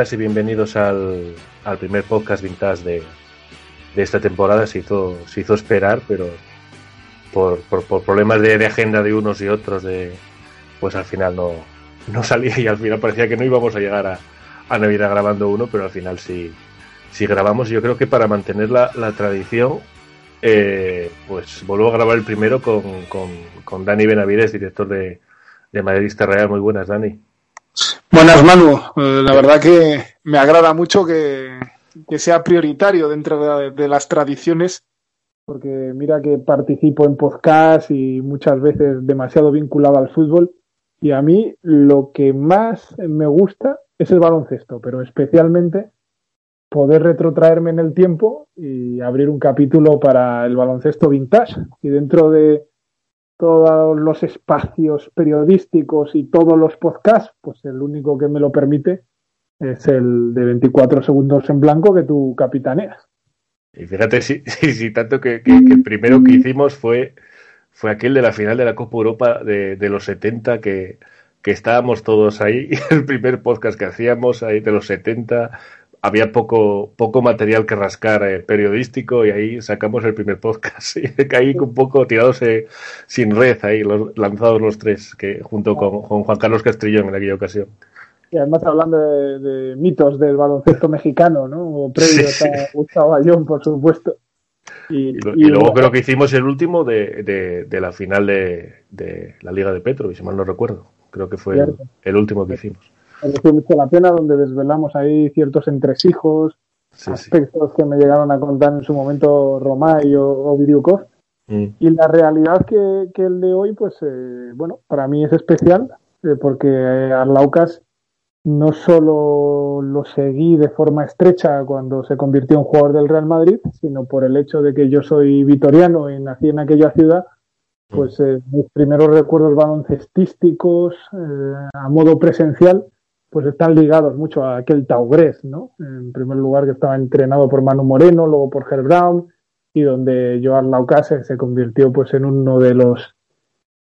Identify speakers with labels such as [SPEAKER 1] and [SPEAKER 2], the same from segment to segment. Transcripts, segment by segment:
[SPEAKER 1] buenas y bienvenidos al, al primer podcast vintage de, de esta temporada. Se hizo, se hizo esperar, pero por, por, problemas de, agenda de unos y otros, de, pues al final no, no salía y al final parecía que no íbamos a llegar a, a Navidad grabando uno, pero al final sí, sí grabamos. Yo creo que para mantener la, la tradición, eh, pues vuelvo a grabar el primero con, con, con Dani Benavides, director de, de Madridista Real. Muy buenas, Dani.
[SPEAKER 2] Buenas, Manu. Eh, la verdad que me agrada mucho que, sea prioritario dentro de, de, las tradiciones, porque mira que participo en podcast y muchas veces demasiado vinculado al fútbol. Y a mí lo que más me gusta es el baloncesto, pero especialmente poder retrotraerme en el tiempo y abrir un capítulo para el baloncesto vintage. Y dentro de todos los espacios periodísticos y todos los podcasts, pues el único que me lo permite es el de 24 segundos en blanco que tú capitaneas.
[SPEAKER 1] Y fíjate si, si tanto que, que, que, el primero que hicimos fue, fue aquel de la final de la Copa Europa de, de los 70 que, que estábamos todos ahí, el primer podcast que hacíamos ahí de los 70, había poco, poco material que rascar eh, periodístico y ahí sacamos el primer podcast. Y caí un poco tirados eh, sin red ahí, los, lanzados los tres, que junto con, con, Juan Carlos Castrillón en aquella ocasión.
[SPEAKER 2] Y además hablando de, de mitos del baloncesto mexicano, ¿no? O previos sí, a Gustavo Ayón, por supuesto.
[SPEAKER 1] Y, y, y, luego bueno, creo que hicimos el último de, de, de la final de, de, la Liga de Petro, y si mal no recuerdo. Creo que fue el, el último que hicimos
[SPEAKER 2] mereció mucho la pena, donde desvelamos ahí ciertos entresijos, sí, aspectos sí. que me llegaron a contar en su momento Romay o, o. Mm. Y la realidad que, que, el de hoy, pues, eh, bueno, para mí es especial, eh, porque eh, Arlaucas no solo lo seguí de forma estrecha cuando se convirtió en jugador del Real Madrid, sino por el hecho de que yo soy vitoriano y nací en aquella ciudad, pues eh, mis primeros recuerdos baloncestísticos eh, a modo presencial pues están ligados mucho a aquel Taugres, ¿no? En primer lugar que estaba entrenado por Manu Moreno, luego por Herb Brown, y donde Joan Laucase se convirtió pues en uno de los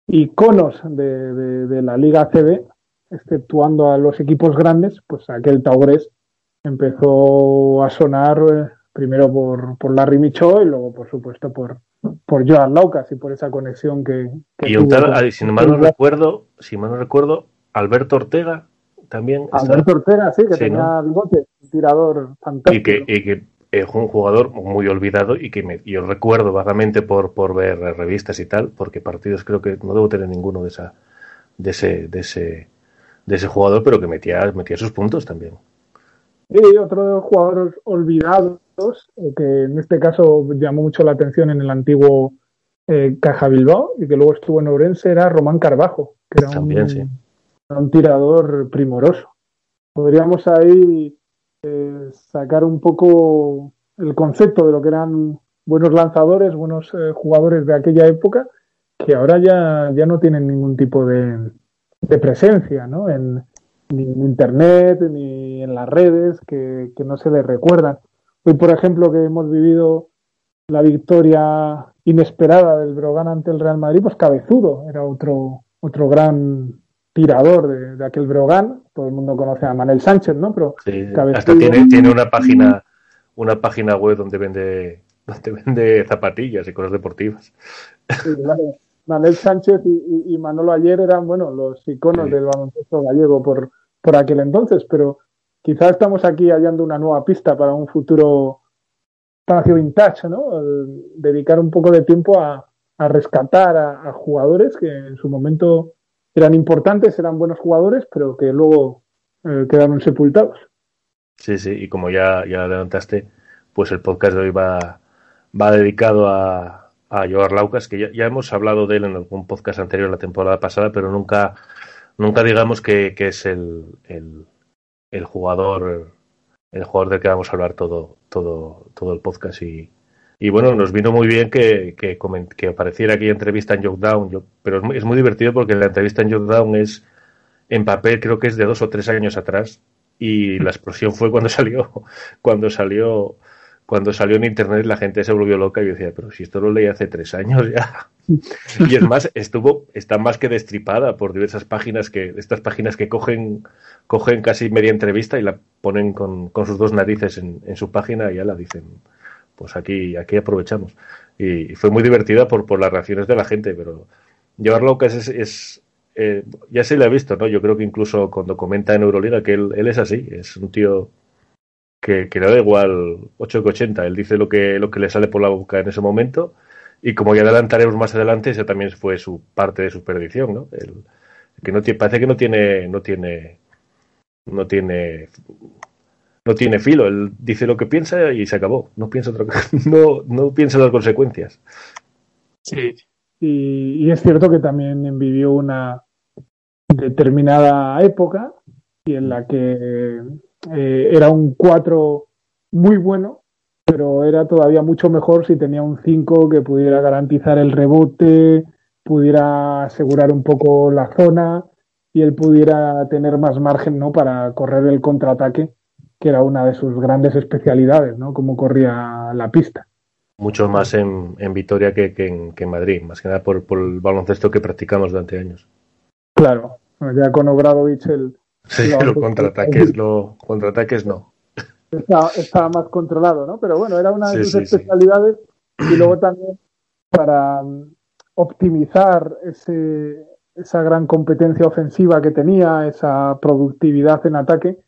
[SPEAKER 2] iconos de, de, de, la Liga CB, exceptuando a los equipos grandes, pues aquel Taugres empezó a sonar eh, primero por, por Larry Micho y luego por supuesto por, por Joan Laucas y por esa conexión que, que
[SPEAKER 1] y un tal, si mal no recuerdo, si mal no recuerdo, Alberto Ortega también.
[SPEAKER 2] Alberto Ortega, sí, que sí, tenía ¿no? bigote, un tirador fantástico.
[SPEAKER 1] Y que, y que es un jugador muy olvidado y que me, yo recuerdo vagamente por, por ver revistas y tal, porque partidos creo que no debo tener ninguno de esa de ese de ese de ese jugador, pero que metía metía sus puntos también.
[SPEAKER 2] Y otro de los jugadores olvidados, eh, que en este caso llamó mucho la atención en el antiguo eh, Caja Bilbao y que luego estuvo en Ourense, era Román Carbajo, que era
[SPEAKER 1] también,
[SPEAKER 2] un,
[SPEAKER 1] sí
[SPEAKER 2] un tirador primoroso. Podríamos ahí eh, sacar un poco el concepto de lo que eran buenos lanzadores, buenos eh, jugadores de aquella época, que ahora ya, ya no tienen ningún tipo de, de presencia, ¿no? En, ni en internet, ni en las redes, que, que no se les recuerdan. Hoy, por ejemplo, que hemos vivido la victoria inesperada del Brogan ante el Real Madrid, pues Cabezudo era otro, otro gran tirador de, de, aquel Brogan. Todo el mundo conoce a Manel Sánchez, ¿no? Pero
[SPEAKER 1] sí, hasta tiene, tiene una página una página web donde vende donde vende zapatillas y cosas deportivas.
[SPEAKER 2] Sí. Manel Sánchez y, y, y, Manolo Ayer eran, bueno, los iconos sí. del baloncesto gallego por, por aquel entonces, pero quizás estamos aquí hallando una nueva pista para un futuro espacio vintage, ¿no? El dedicar un poco de tiempo a, a rescatar a, a, jugadores que en su momento eran importantes, eran buenos jugadores, pero que luego eh, quedaron sepultados.
[SPEAKER 1] Sí, sí, y como ya, ya adelantaste, pues el podcast de hoy va, va dedicado a, a Joar Laucas, que ya, ya, hemos hablado de él en algún podcast anterior la temporada pasada, pero nunca, nunca digamos que, que es el, el, el, jugador el jugador del que vamos a hablar todo, todo, todo el podcast y, y bueno, nos vino muy bien que, que, que apareciera aquí entrevista en yo, pero es muy, es muy, divertido porque la entrevista en Jockdown es en papel, creo que es de dos o tres años atrás. Y la explosión fue cuando salió, cuando salió, cuando salió en internet la gente se volvió loca y yo decía, pero si esto lo leí hace tres años ya. y es más, estuvo, está más que destripada por diversas páginas que, estas páginas que cogen, cogen casi media entrevista y la ponen con, con sus dos narices en, en su página y ya la dicen pues aquí, aquí aprovechamos. Y, fue muy divertida por, por las reacciones de la gente, pero llevarlo que es, es eh, ya se le ha visto, ¿no? Yo creo que incluso cuando comenta en Euroliga que él, es así, es un tío que, que le da igual 8 que 80, él dice lo que, lo que le sale por la boca en ese momento y como ya adelantaremos más adelante, esa también fue su parte de su perdición, ¿no? Que no parece que no tiene, no tiene, no tiene no tiene filo. Él dice lo que piensa y se acabó. No piensa otra no, no piensa las consecuencias.
[SPEAKER 2] Sí. Y, es cierto que también vivió una determinada época y en la que eh, era un 4 muy bueno, pero era todavía mucho mejor si tenía un 5 que pudiera garantizar el rebote, pudiera asegurar un poco la zona y él pudiera tener más margen ¿no? para correr el contraataque que era una de sus grandes especialidades, ¿no? Cómo corría la pista.
[SPEAKER 1] Mucho más en, en Vitoria que, que, en, que, en, Madrid, más que nada por, por, el baloncesto que practicamos durante años.
[SPEAKER 2] Claro, ya con Obradovich el...
[SPEAKER 1] Sí, los contraataques, lo, contraataques no.
[SPEAKER 2] Estaba, estaba, más controlado, ¿no? Pero bueno, era una de sí, sus sí, especialidades sí. y luego también para um, optimizar ese, esa gran competencia ofensiva que tenía, esa productividad en ataque,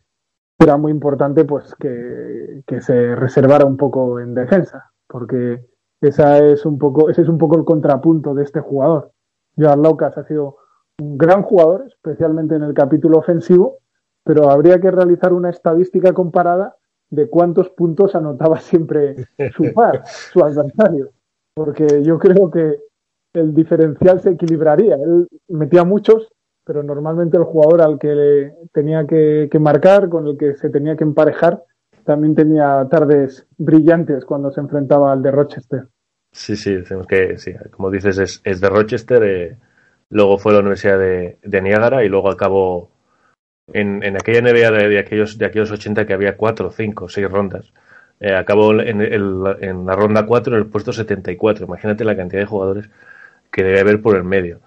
[SPEAKER 2] era muy importante pues que, que, se reservara un poco en defensa, porque esa es un poco, ese es un poco el contrapunto de este jugador. Joan Laucas ha sido un gran jugador, especialmente en el capítulo ofensivo, pero habría que realizar una estadística comparada de cuántos puntos anotaba siempre su par, su adversario, porque yo creo que el diferencial se equilibraría. Él metía muchos, pero normalmente el jugador al que tenía que, marcar, con el que se tenía que emparejar, también tenía tardes brillantes cuando se enfrentaba al de Rochester.
[SPEAKER 1] Sí, sí, decimos que, sí, como dices, es, de Rochester, eh, luego fue a la Universidad de, de Niágara y luego acabó en, en aquella NBA de, aquellos, de aquellos 80 que había cuatro, cinco, seis rondas. Eh, acabó en, el, en la ronda 4 en el puesto 74. Imagínate la cantidad de jugadores que debe haber por el medio.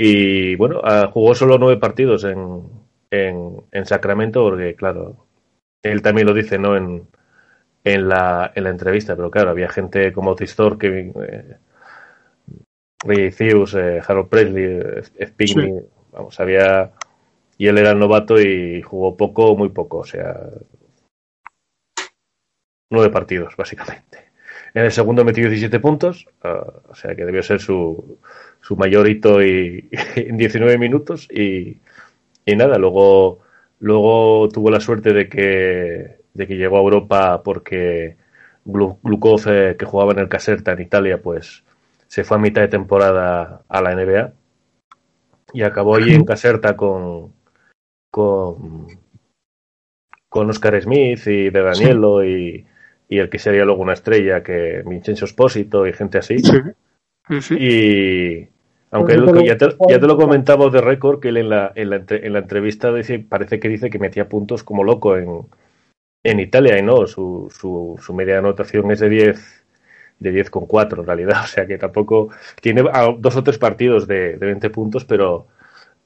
[SPEAKER 1] Y bueno, uh, jugó solo nueve partidos en, en, en, Sacramento porque, claro, él también lo dice, ¿no? En, en, la, en la entrevista, pero claro, había gente como Tistor, Kevin, eh, Ray Theus, eh, Harold Presley, Spigney, sí. vamos, había... Y él era el novato y jugó poco, muy poco, o sea... Nueve partidos, básicamente. En el segundo metió 17 puntos, uh, o sea que debió ser su, su mayor hito y, en 19 minutos y, y, nada, luego, luego tuvo la suerte de que, de que llegó a Europa porque Glukov, eh, que jugaba en el Caserta en Italia, pues se fue a mitad de temporada a la NBA y acabó allí en Caserta con, con, con Oscar Smith y de Danielo sí. y, y, el que sería luego una estrella, que Vincenzo Espósito y gente así. Sí. Sí. Y aunque él, ya, te, ya, te, lo comentaba de récord, que él en la, en la, en la entrevista dice, parece que dice que metía puntos como loco en, en Italia y no, su, su, su media anotación es de 10 de 10 con 4 en realidad, o sea que tampoco tiene dos o tres partidos de, de 20 puntos, pero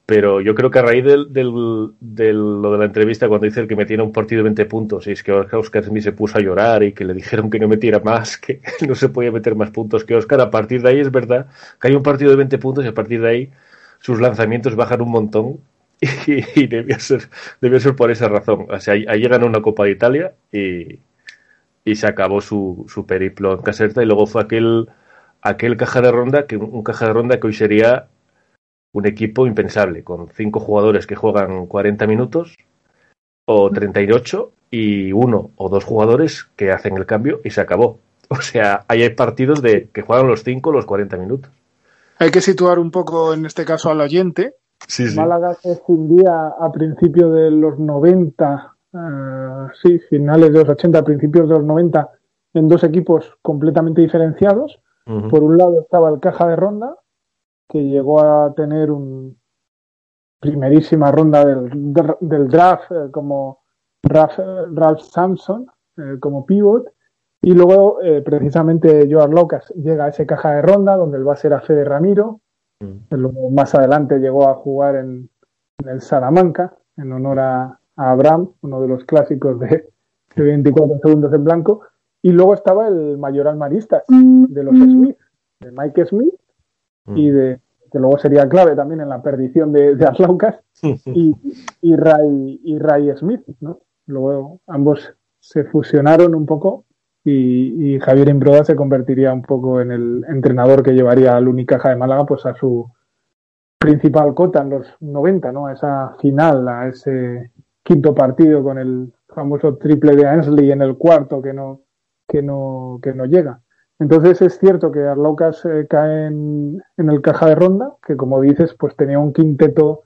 [SPEAKER 1] pero yo creo que a raíz del, del, del, lo de la entrevista cuando dice el que metiera un partido de 20 puntos y es que Oscar Smith se puso a llorar y que le dijeron que no metiera más, que no se podía meter más puntos que Oscar, a partir de ahí es verdad que hay un partido de 20 puntos y a partir de ahí sus lanzamientos bajan un montón y, y debió, ser, debió ser por esa razón. O sea, ahí ganó una Copa de Italia y, y se acabó su, su periplo en Caserta y luego fue aquel, aquel caja de ronda, que un caja de ronda que hoy sería un equipo impensable, con cinco jugadores que juegan 40 minutos o 38 y uno o dos jugadores que hacen el cambio y se acabó. O sea, ahí hay partidos de que juegan los cinco los 40 minutos.
[SPEAKER 3] Hay que situar un poco, en este caso, al oyente.
[SPEAKER 2] Sí, sí. Málaga se escindía a principios de los 90 uh, sí, finales de los 80, principios de los 90, en dos equipos completamente diferenciados. Por un lado estaba el Caja de Ronda, que llegó a tener un primerísima ronda del, del draft eh, como Ralph, Ralph Sampson eh, como pivot y luego eh, precisamente Joan Locas llega a ese caja de ronda donde el base era Fede Ramiro mm. más adelante llegó a jugar en, el Salamanca en honor a, Abraham uno de los clásicos de, de 24 segundos en blanco y luego estaba el mayoral maristas de los Smith, de Mike Smith y mm. de que luego sería clave también en la perdición de, de Arlaucas y, y, Ray, y Ray Smith, ¿no? Luego ambos se fusionaron un poco y, Javier Imbroda se convertiría un poco en el entrenador que llevaría al Unicaja de Málaga pues a su principal cota en los 90, ¿no? A esa final, a ese quinto partido con el famoso triple de Ansley en el cuarto que no, que no, que no llega. Entonces es cierto que Arlaucas eh, cae en, el caja de ronda, que como dices, pues tenía un quinteto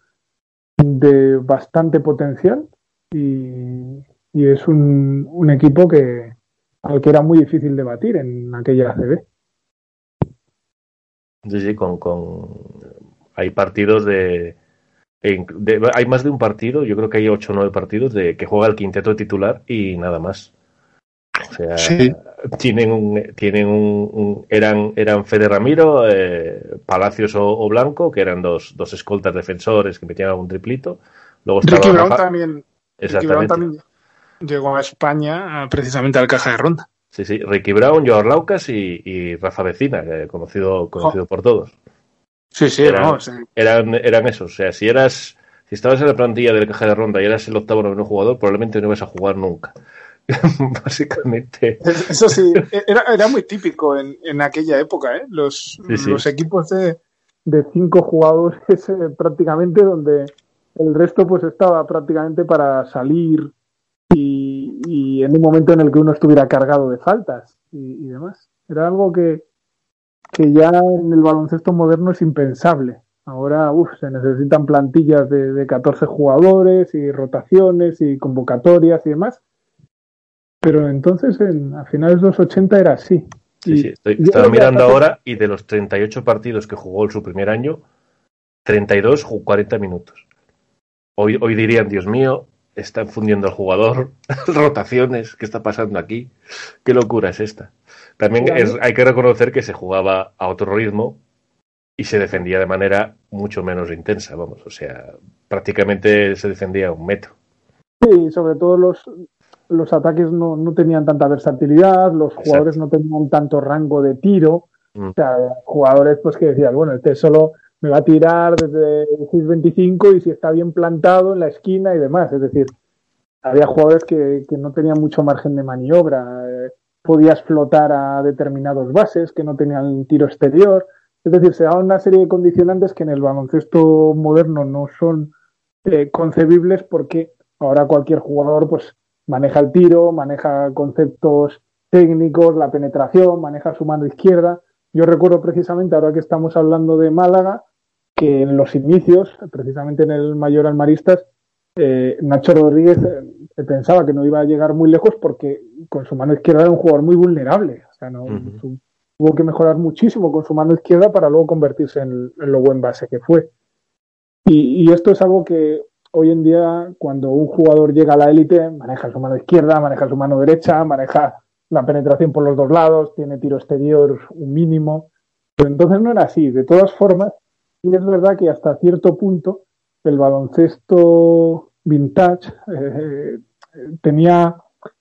[SPEAKER 2] de bastante potencial y, es un, equipo que al que era muy difícil de batir en aquella ACB.
[SPEAKER 1] Sí, sí, con, hay partidos de, hay más de un partido, yo creo que hay ocho o nueve partidos de que juega el quinteto titular y nada más. O sea, tienen un, tienen un, eran, eran Fede Ramiro, eh, Palacios o, Blanco, que eran dos, dos escoltas defensores que metían un triplito.
[SPEAKER 3] Luego Ricky Brown también, Ricky Brown también llegó a España precisamente al caja de ronda.
[SPEAKER 1] Sí, sí, Ricky Brown, Joao Laucas y, Rafa Vecina, conocido, conocido por todos.
[SPEAKER 3] Sí, sí,
[SPEAKER 1] eran, eran, eran esos. O sea, si eras, si estabas en la plantilla del caja de ronda y eras el octavo noveno jugador, probablemente no ibas a jugar nunca. básicamente.
[SPEAKER 3] Eso sí, era, era muy típico en, en, aquella época, ¿eh? Los, los equipos de,
[SPEAKER 2] de cinco jugadores eh, prácticamente donde el resto pues estaba prácticamente para salir y, y, en un momento en el que uno estuviera cargado de faltas y, y demás. Era algo que, que ya en el baloncesto moderno es impensable. Ahora uf, se necesitan plantillas de, de 14 jugadores y rotaciones y convocatorias y demás pero entonces en, a finales de los 80 era así.
[SPEAKER 1] Sí, sí, estoy, estaba mirando ahora y de los 38 partidos que jugó en su primer año, 32 jugó 40 minutos. Hoy, hoy dirían, Dios mío, están fundiendo al jugador, rotaciones, ¿qué está pasando aquí? ¿Qué locura es esta? También hay que reconocer que se jugaba a otro ritmo y se defendía de manera mucho menos intensa, vamos, o sea, prácticamente se defendía a un metro.
[SPEAKER 2] Sí, sobre todo los, los ataques no, no tenían tanta versatilidad, los jugadores no tenían tanto rango de tiro. Mm. O sea, jugadores pues que decían, bueno, este solo me va a tirar desde el 6-25 y si está bien plantado en la esquina y demás. Es decir, había jugadores que, que no tenían mucho margen de maniobra. Eh, podías flotar a determinados bases que no tenían tiro exterior. Es decir, se daban una serie de condicionantes que en el baloncesto moderno no son eh, concebibles porque ahora cualquier jugador pues maneja el tiro, maneja conceptos técnicos, la penetración, maneja su mano izquierda. Yo recuerdo precisamente, ahora que estamos hablando de Málaga, que en los inicios, precisamente en el Mayor Almaristas, eh, Nacho Rodríguez eh, pensaba que no iba a llegar muy lejos porque con su mano izquierda era un jugador muy vulnerable. O sea, no, tuvo que mejorar muchísimo con su mano izquierda para luego convertirse en, lo buen base que fue. y, esto es algo que hoy en día, cuando un jugador llega a la élite, maneja su mano izquierda, maneja su mano derecha, maneja la penetración por los dos lados, tiene tiro exterior un mínimo. Pero entonces no era así. De todas formas, y es verdad que hasta cierto punto el baloncesto vintage eh, tenía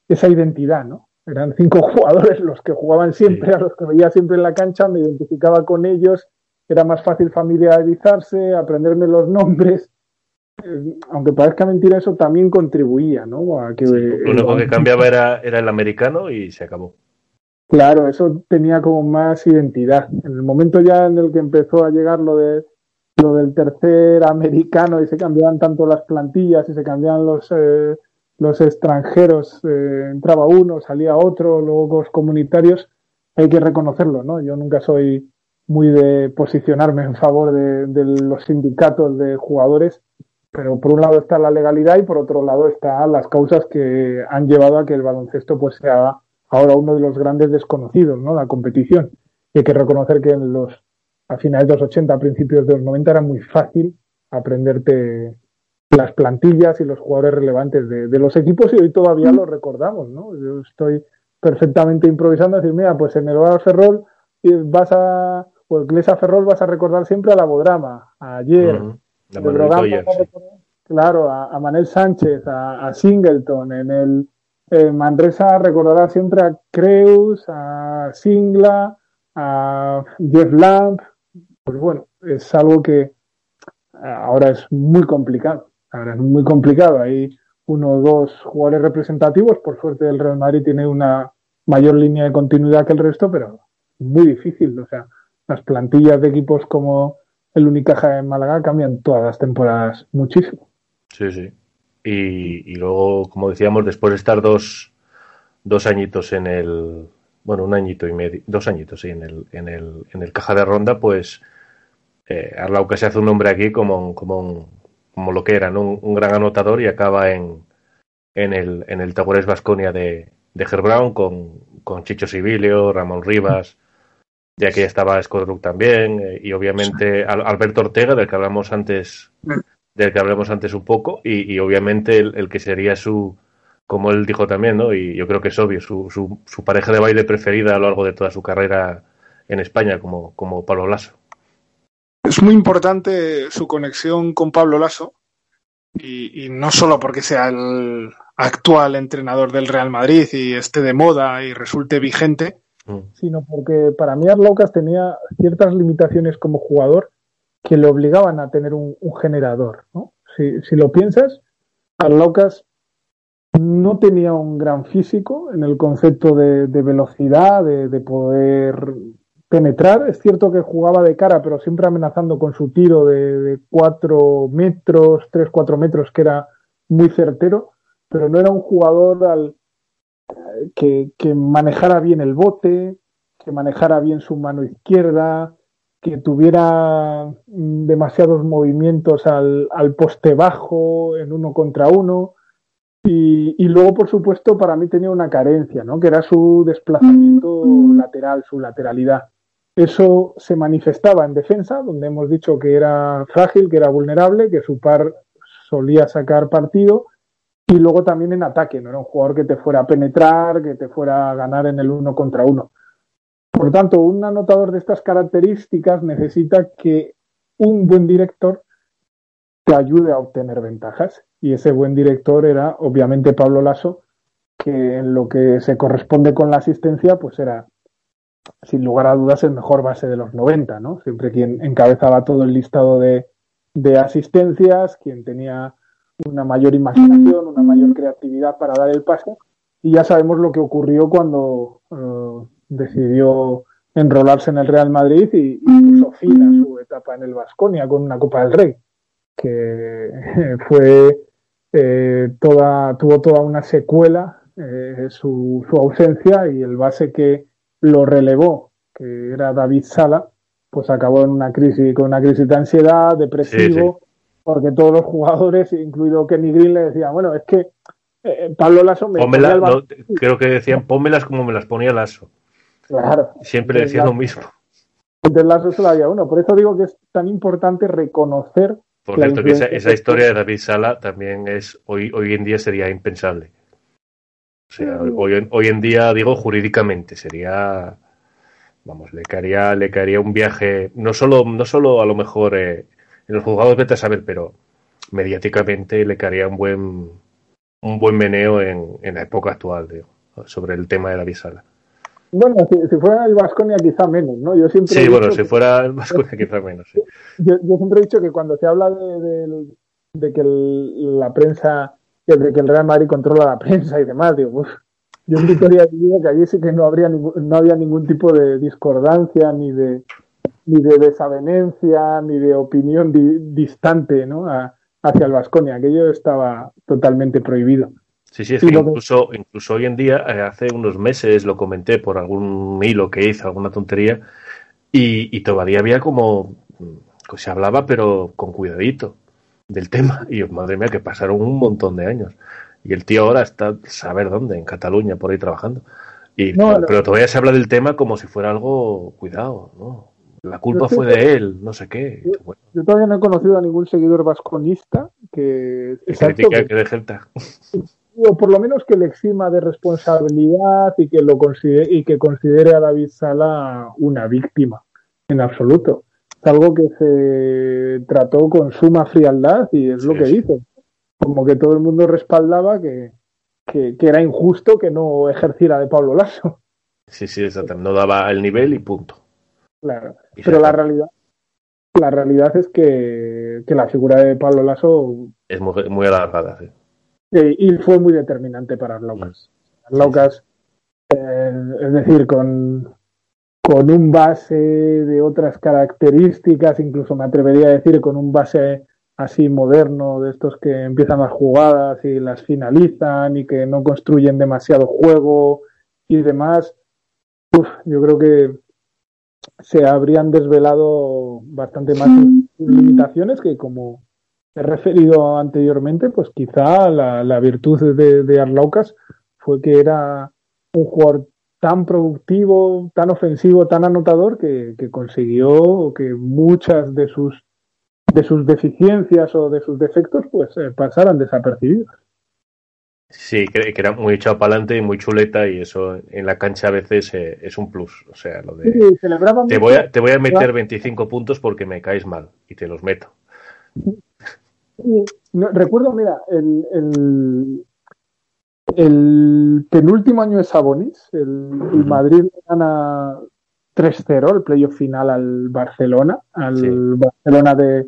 [SPEAKER 2] esa identidad, ¿no? Eran cinco jugadores los que jugaban siempre, a los que veía siempre en la cancha, me identificaba con ellos, era más fácil familiarizarse, aprenderme los nombres, aunque parezca mentira, eso también contribuía, ¿no? A que,
[SPEAKER 1] lo único que cambiaba era, era el americano y se acabó.
[SPEAKER 2] Claro, eso tenía como más identidad. En el momento ya en el que empezó a llegar lo de lo del tercer americano y se cambiaban tanto las plantillas y se cambiaban los eh, los extranjeros, eh, entraba uno, salía otro, luego los comunitarios, hay que reconocerlo, ¿no? Yo nunca soy muy de posicionarme en favor de los sindicatos de jugadores, pero por un lado está la legalidad y por otro lado están las causas que han llevado a que el baloncesto pues sea ahora uno de los grandes desconocidos, ¿no? La competición. Y hay que reconocer que en los a finales de los 80, a principios de los 90 era muy fácil aprenderte las plantillas y los jugadores relevantes de, los equipos y hoy todavía lo recordamos, ¿no? Yo estoy perfectamente improvisando, decir, mira, pues en el Oral Ferrol vas a, o el Glesa Ferrol vas a recordar siempre a la Bodrama, ayer, claro, a, Manel Sánchez, a, Singleton, en el Manresa recordará siempre a Creus, a Singla, a Jeff Lamb, pues bueno, es algo que ahora es muy complicado. Ahora es muy complicado. Hay uno o dos jugadores representativos. Por suerte, el Real Madrid tiene una mayor línea de continuidad que el resto, pero muy difícil. O sea, las plantillas de equipos como el Unicaja en Málaga cambian todas las temporadas muchísimo.
[SPEAKER 1] Sí, sí. Y, luego, como decíamos, después de estar dos, dos añitos en el. Bueno, un añito y medio, dos añitos, sí, en el, en el, en el caja de ronda, pues eh, Arlauca se hace un nombre aquí como, como, como lo que era, un, gran anotador y acaba en, en el, en el Tabures Vasconia de, de Brown con, con Chicho Sibilio, Ramón Rivas, ya que estaba Scott también, eh, y obviamente Alberto Ortega, del que hablamos antes, del que hablamos antes un poco, y, obviamente el, que sería su, como él dijo también, ¿no? Y yo creo que es obvio, su, su, su pareja de baile preferida a lo largo de toda su carrera en España, como, como Pablo Lasso.
[SPEAKER 3] Es muy importante su conexión con Pablo Lasso y, no solo porque sea el actual entrenador del Real Madrid y esté de moda y resulte vigente,
[SPEAKER 2] mm. sino porque para mí Arlaucas tenía ciertas limitaciones como jugador que le obligaban a tener un, generador. Si, lo piensas, Arlaucas no tenía un gran físico en el concepto de, velocidad, de, poder penetrar. Es cierto que jugaba de cara, pero siempre amenazando con su tiro de, cuatro metros, tres, cuatro metros, que era muy certero, pero no era un jugador al, que, manejara bien el bote, que manejara bien su mano izquierda, que tuviera demasiados movimientos al, poste bajo, en uno contra uno. Y, y, luego, por supuesto, para mí tenía una carencia, ¿no? que era su desplazamiento lateral, su lateralidad. Eso se manifestaba en defensa, donde hemos dicho que era frágil, que era vulnerable, que su par solía sacar partido, y luego también en ataque, no era un jugador que te fuera a penetrar, que te fuera a ganar en el uno contra uno. Por tanto, un anotador de estas características necesita que un buen director te ayude a obtener ventajas. Y ese buen director era, obviamente, Pablo Lasso, que en lo que se corresponde con la asistencia, pues era sin lugar a dudas, el mejor base de los 90, ¿no? Siempre quien encabezaba todo el listado de, asistencias, quien tenía una mayor imaginación, una mayor creatividad para dar el pase. Y ya sabemos lo que ocurrió cuando eh, decidió enrolarse en el Real Madrid y, puso fin a su etapa en el Vasconia con una Copa del Rey, que fue eh, toda, tuvo toda una secuela eh, su, su ausencia y el base que lo relevó, que era David Sala, pues acabó en una crisis, con una crisis de ansiedad, depresivo, porque todos los jugadores, incluido Kenny Green, le decían, bueno, es que eh, Pablo Lasso me
[SPEAKER 1] creo que decían, pónmelas como me las ponía Lasso.
[SPEAKER 2] Claro.
[SPEAKER 1] Siempre decía lo mismo.
[SPEAKER 2] Entonces Lasso solo había uno. Por eso digo que es tan importante reconocer.
[SPEAKER 1] Por cierto, que esa, historia de David Sala también es, hoy, hoy en día sería impensable. O sea, hoy, hoy en día, digo, jurídicamente, sería, vamos, le caería, le caería un viaje, no solo, no solo a lo mejor eh, en los juzgados vete a saber, pero mediáticamente le caería un buen, un buen meneo en, en la época actual, digo, sobre el tema de la visala.
[SPEAKER 2] Bueno, si, fuera el Vasconia quizá menos, ¿no?
[SPEAKER 1] Yo siempre sí, bueno, si fuera el Vasconia quizá menos, sí.
[SPEAKER 2] Yo, yo, siempre he dicho que cuando se habla de, de, que la prensa que, que el Real Madrid controla la prensa y demás. Digo, yo en Vitoria diría que allí sí que no, habría no había ningún tipo de discordancia ni de, ni de desavenencia ni de opinión distante ¿no? hacia el Vasconia. Aquello estaba totalmente prohibido.
[SPEAKER 1] Sí, sí, es que incluso, incluso hoy en día, eh, hace unos meses lo comenté por algún hilo que hizo, alguna tontería, y, y todavía había como, mm, se hablaba, pero con cuidadito del tema. Y madre mía, que pasaron un montón de años. Y el tío ahora está, saber dónde, en Cataluña, por ahí trabajando. Y, pero todavía se habla del tema como si fuera algo, cuidado, ¿no? La culpa fue de él, no sé qué.
[SPEAKER 2] Yo, todavía no he conocido a ningún seguidor vasconista que...
[SPEAKER 1] que critica que, deje
[SPEAKER 2] O por lo menos que le exima de responsabilidad y que, lo considere, y que considere a David Sala una víctima, en absoluto. Es algo que se trató con suma frialdad y es lo que dice. Como que todo el mundo respaldaba que, que, era injusto que no ejerciera de Pablo Lasso.
[SPEAKER 1] Sí, sí, exactamente. No daba el nivel y punto.
[SPEAKER 2] Claro. Pero la realidad, la realidad es que, la figura de Pablo Lasso
[SPEAKER 1] es muy, muy alargada, sí.
[SPEAKER 2] y fue muy determinante para Arlaucas. Arlaucas, eh, es decir, con, con un base de otras características, incluso me atrevería a decir con un base así moderno, de estos que empiezan las jugadas y las finalizan y que no construyen demasiado juego y demás, yo creo que se habrían desvelado bastante más limitaciones que como he referido anteriormente, pues quizá la, virtud de, de Arlaucas fue que era un jugador tan productivo, tan ofensivo, tan anotador que, que consiguió que muchas de sus de sus deficiencias o de sus defectos pues eh, pasaran desapercibidos.
[SPEAKER 1] Sí, que, era muy echado para adelante y muy chuleta y eso en la cancha a veces eh, es un plus. O sea, lo de... te, voy a, te voy a meter 25 puntos porque me caes mal y te los meto.
[SPEAKER 2] recuerdo, mira, el, el, el, penúltimo año de Sabonis, el, Madrid gana 3-0 el playoff final al Barcelona, al Barcelona de,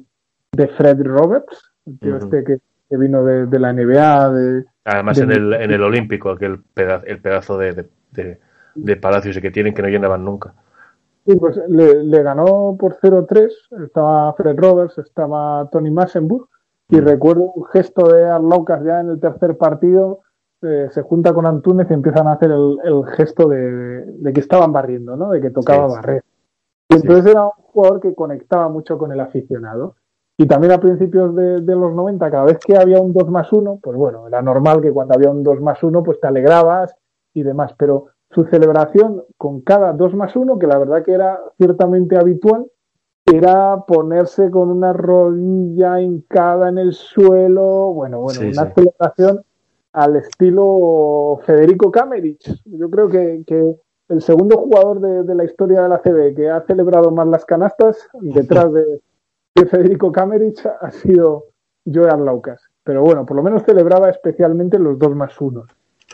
[SPEAKER 2] de Fred Roberts, el tío este que, vino de, la NBA. De,
[SPEAKER 1] Además, en, el, en el Olímpico, aquel pedazo, el pedazo de, de, palacios que tienen que no llenaban nunca.
[SPEAKER 2] Sí, pues le, ganó por 0-3. Estaba Fred Roberts, estaba Tony Massenburg. Y recuerdo un gesto de Arlaucas ya en el tercer partido. Eh, se junta con Antúnez y empiezan a hacer el, gesto de, que estaban barriendo, ¿no? De que tocaba barrer. Y entonces era un jugador que conectaba mucho con el aficionado. Y también a principios de, los 90, cada vez que había un 2 más 1, pues bueno, era normal que cuando había un 2 más 1, pues te alegrabas y demás. Pero su celebración con cada 2 más 1, que la verdad que era ciertamente habitual, era ponerse con una rodilla hincada en el suelo, bueno, bueno, una celebración al estilo Federico Kamerich. Yo creo que, el segundo jugador de, de, la historia de la CB que ha celebrado más las canastas, detrás de, Federico Kamerich ha sido Joan Laucas. Pero bueno, por lo menos celebraba especialmente los dos más unos.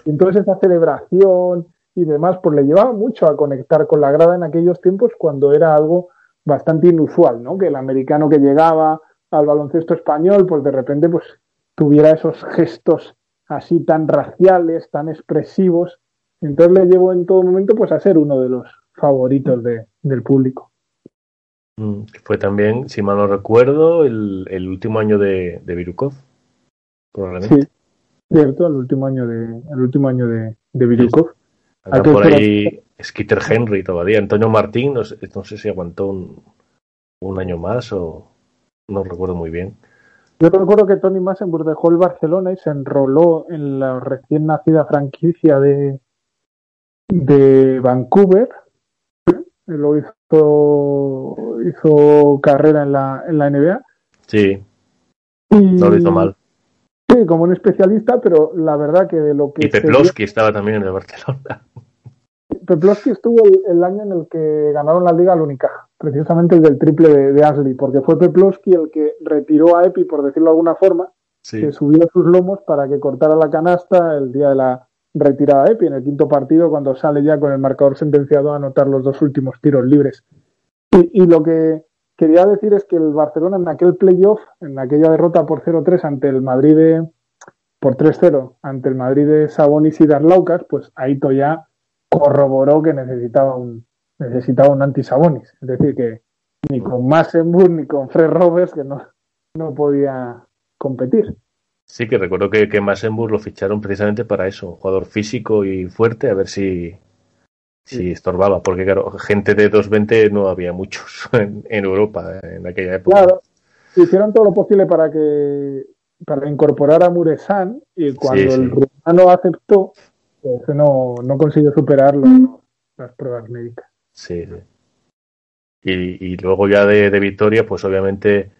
[SPEAKER 2] Entonces esa celebración y demás, pues le llevaba mucho a conectar con la grada en aquellos tiempos cuando era algo bastante inusual, ¿no? Que el americano que llegaba al baloncesto español, pues de repente pues tuviera esos gestos así tan raciales, tan expresivos. Entonces le llevó en todo momento pues a ser uno de los favoritos del público.
[SPEAKER 1] Mm, fue también, si mal no recuerdo, el, el último año de, de Virukov, probablemente. Sí,
[SPEAKER 2] cierto, el último año de, el último año de, de Virukov.
[SPEAKER 1] por ahí Skitter Henry todavía. Antonio Martín, no sé, no sé si aguantó un, un, año más o no recuerdo muy bien.
[SPEAKER 2] Yo recuerdo que Tony Massenburg dejó el Barcelona y se enroló en la recién nacida franquicia de, de Vancouver lo hizo, hizo carrera en la, en la NBA.
[SPEAKER 1] Sí. no lo hizo mal.
[SPEAKER 2] Sí, como un especialista, pero la verdad que de lo que.
[SPEAKER 1] Y Peplowski estaba también en el Barcelona.
[SPEAKER 2] Peplowski estuvo el, año en el que ganaron la Liga al Unicaja, precisamente el del triple de, de Ashley, porque fue Peplowski el que retiró a Epi, por decirlo de alguna forma, que subió sus lomos para que cortara la canasta el día de la, retirada Epi en el quinto partido cuando sale ya con el marcador sentenciado a anotar los dos últimos tiros libres. Y, lo que quería decir es que el Barcelona en aquel playoff, en aquella derrota por 0-3 ante el Madrid de, por 3-0 ante el Madrid de Sabonis y Darlaucas, pues Aito ya corroboró que necesitaba un necesitaba un anti-Sabonis. Es decir, que ni con Massenburg ni con Fred Roberts que no, no podía competir.
[SPEAKER 1] Sí, que recuerdo que, que Massenburg lo ficharon precisamente para eso, un jugador físico y fuerte, a ver si, si estorbaba, porque claro, gente de 220 no había muchos en, Europa en aquella época.
[SPEAKER 2] Claro, hicieron todo lo posible para que para incorporar a Muresan y cuando el rumano aceptó, pues no, no consiguió superar las pruebas médicas.
[SPEAKER 1] Sí, sí. Y, luego ya de, de Victoria, pues obviamente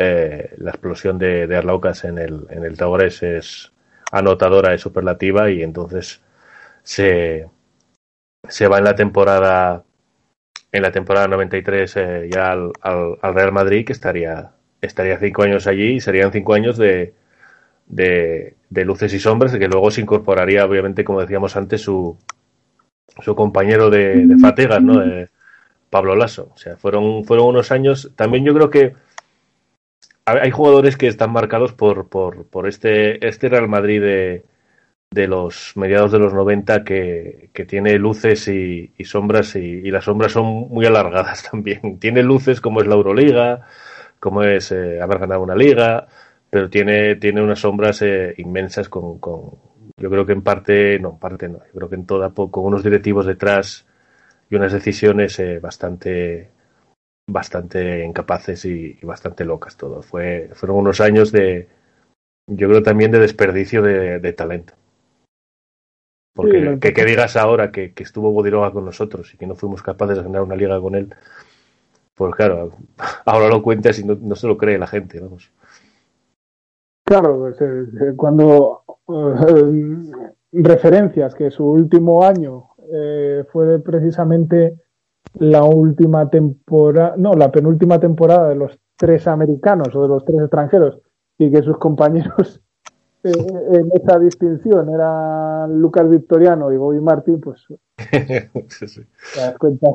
[SPEAKER 1] eh, la explosión de, de, Arlaucas en el, en el Taures es anotadora, es superlativa y entonces se, se va en la temporada en la temporada 93 eh, ya al, al, Real Madrid que estaría estaría cinco años allí y serían cinco años de, de, luces y sombras que luego se incorporaría obviamente como decíamos antes su su compañero de, de fatigas no de Pablo Lasso. O sea fueron fueron unos años. También yo creo que hay jugadores que están marcados por, por, este, este Real Madrid de, de los mediados de los 90 que, que tiene luces y, y sombras y, y, las sombras son muy alargadas también. Tiene luces como es la Euroliga, como es eh, haber ganado una liga, pero tiene, tiene unas sombras eh, inmensas con, con, yo creo que en parte, no, en parte no, yo creo que en toda, con unos directivos detrás y unas decisiones eh, bastante bastante incapaces y, y, bastante locas todos. Fue, fueron unos años de, yo creo también de desperdicio de, de talento. Porque sí, que, que, digas ahora que, que estuvo Bodiroga con nosotros y que no fuimos capaces de ganar una liga con él, pues claro, ahora lo cuentas y no, no se lo cree la gente, vamos.
[SPEAKER 2] Claro, pues, eh, cuando eh, referencias que su último año eh, fue precisamente la última temporada, no, la penúltima temporada de los tres americanos o de los tres extranjeros y que sus compañeros eh, en esa distinción eran Lucas Victoriano y Bobby Martin, pues
[SPEAKER 1] sí, sí. te das cuenta.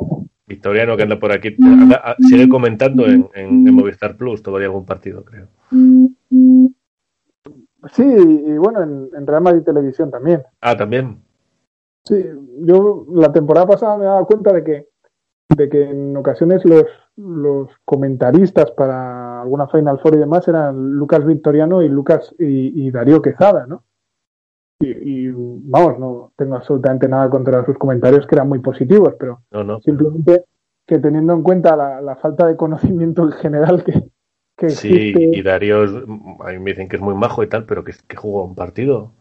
[SPEAKER 1] Victoriano que anda por aquí, anda, ah, sigue comentando en, en, en, Movistar Plus todavía algún partido, creo.
[SPEAKER 2] Sí, y bueno, en, en Real Madrid Televisión también.
[SPEAKER 1] Ah, también.
[SPEAKER 2] Sí, yo la temporada pasada me he dado cuenta de que de que en ocasiones los, los comentaristas para alguna Final Four y demás eran Lucas Victoriano y Lucas y, y Darío Quezada, ¿no? Y, y, vamos, no tengo absolutamente nada contra sus comentarios que eran muy positivos, pero
[SPEAKER 1] no, no.
[SPEAKER 2] simplemente que teniendo en cuenta la, la, falta de conocimiento en general que, que
[SPEAKER 1] existe... Sí, y Darío, a mí me dicen que es muy majo y tal, pero que, que jugó un partido.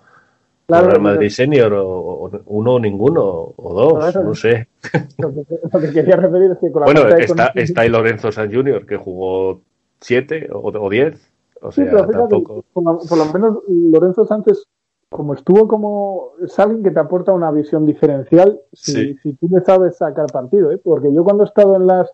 [SPEAKER 1] Claro, Real Madrid Senior, o, o, uno o ninguno, o dos, claro,
[SPEAKER 2] no
[SPEAKER 1] sé.
[SPEAKER 2] Lo que, lo que, quería referir es que con la
[SPEAKER 1] Bueno, está, está ahí Lorenzo San Junior, que jugó siete o, o diez. O sea,
[SPEAKER 2] sí, pero tampoco... por, por, lo menos Lorenzo Sánchez, como estuvo como. Es alguien que te aporta una visión diferencial si, sí. si tú le sabes sacar partido, ¿eh? Porque yo cuando he estado en las.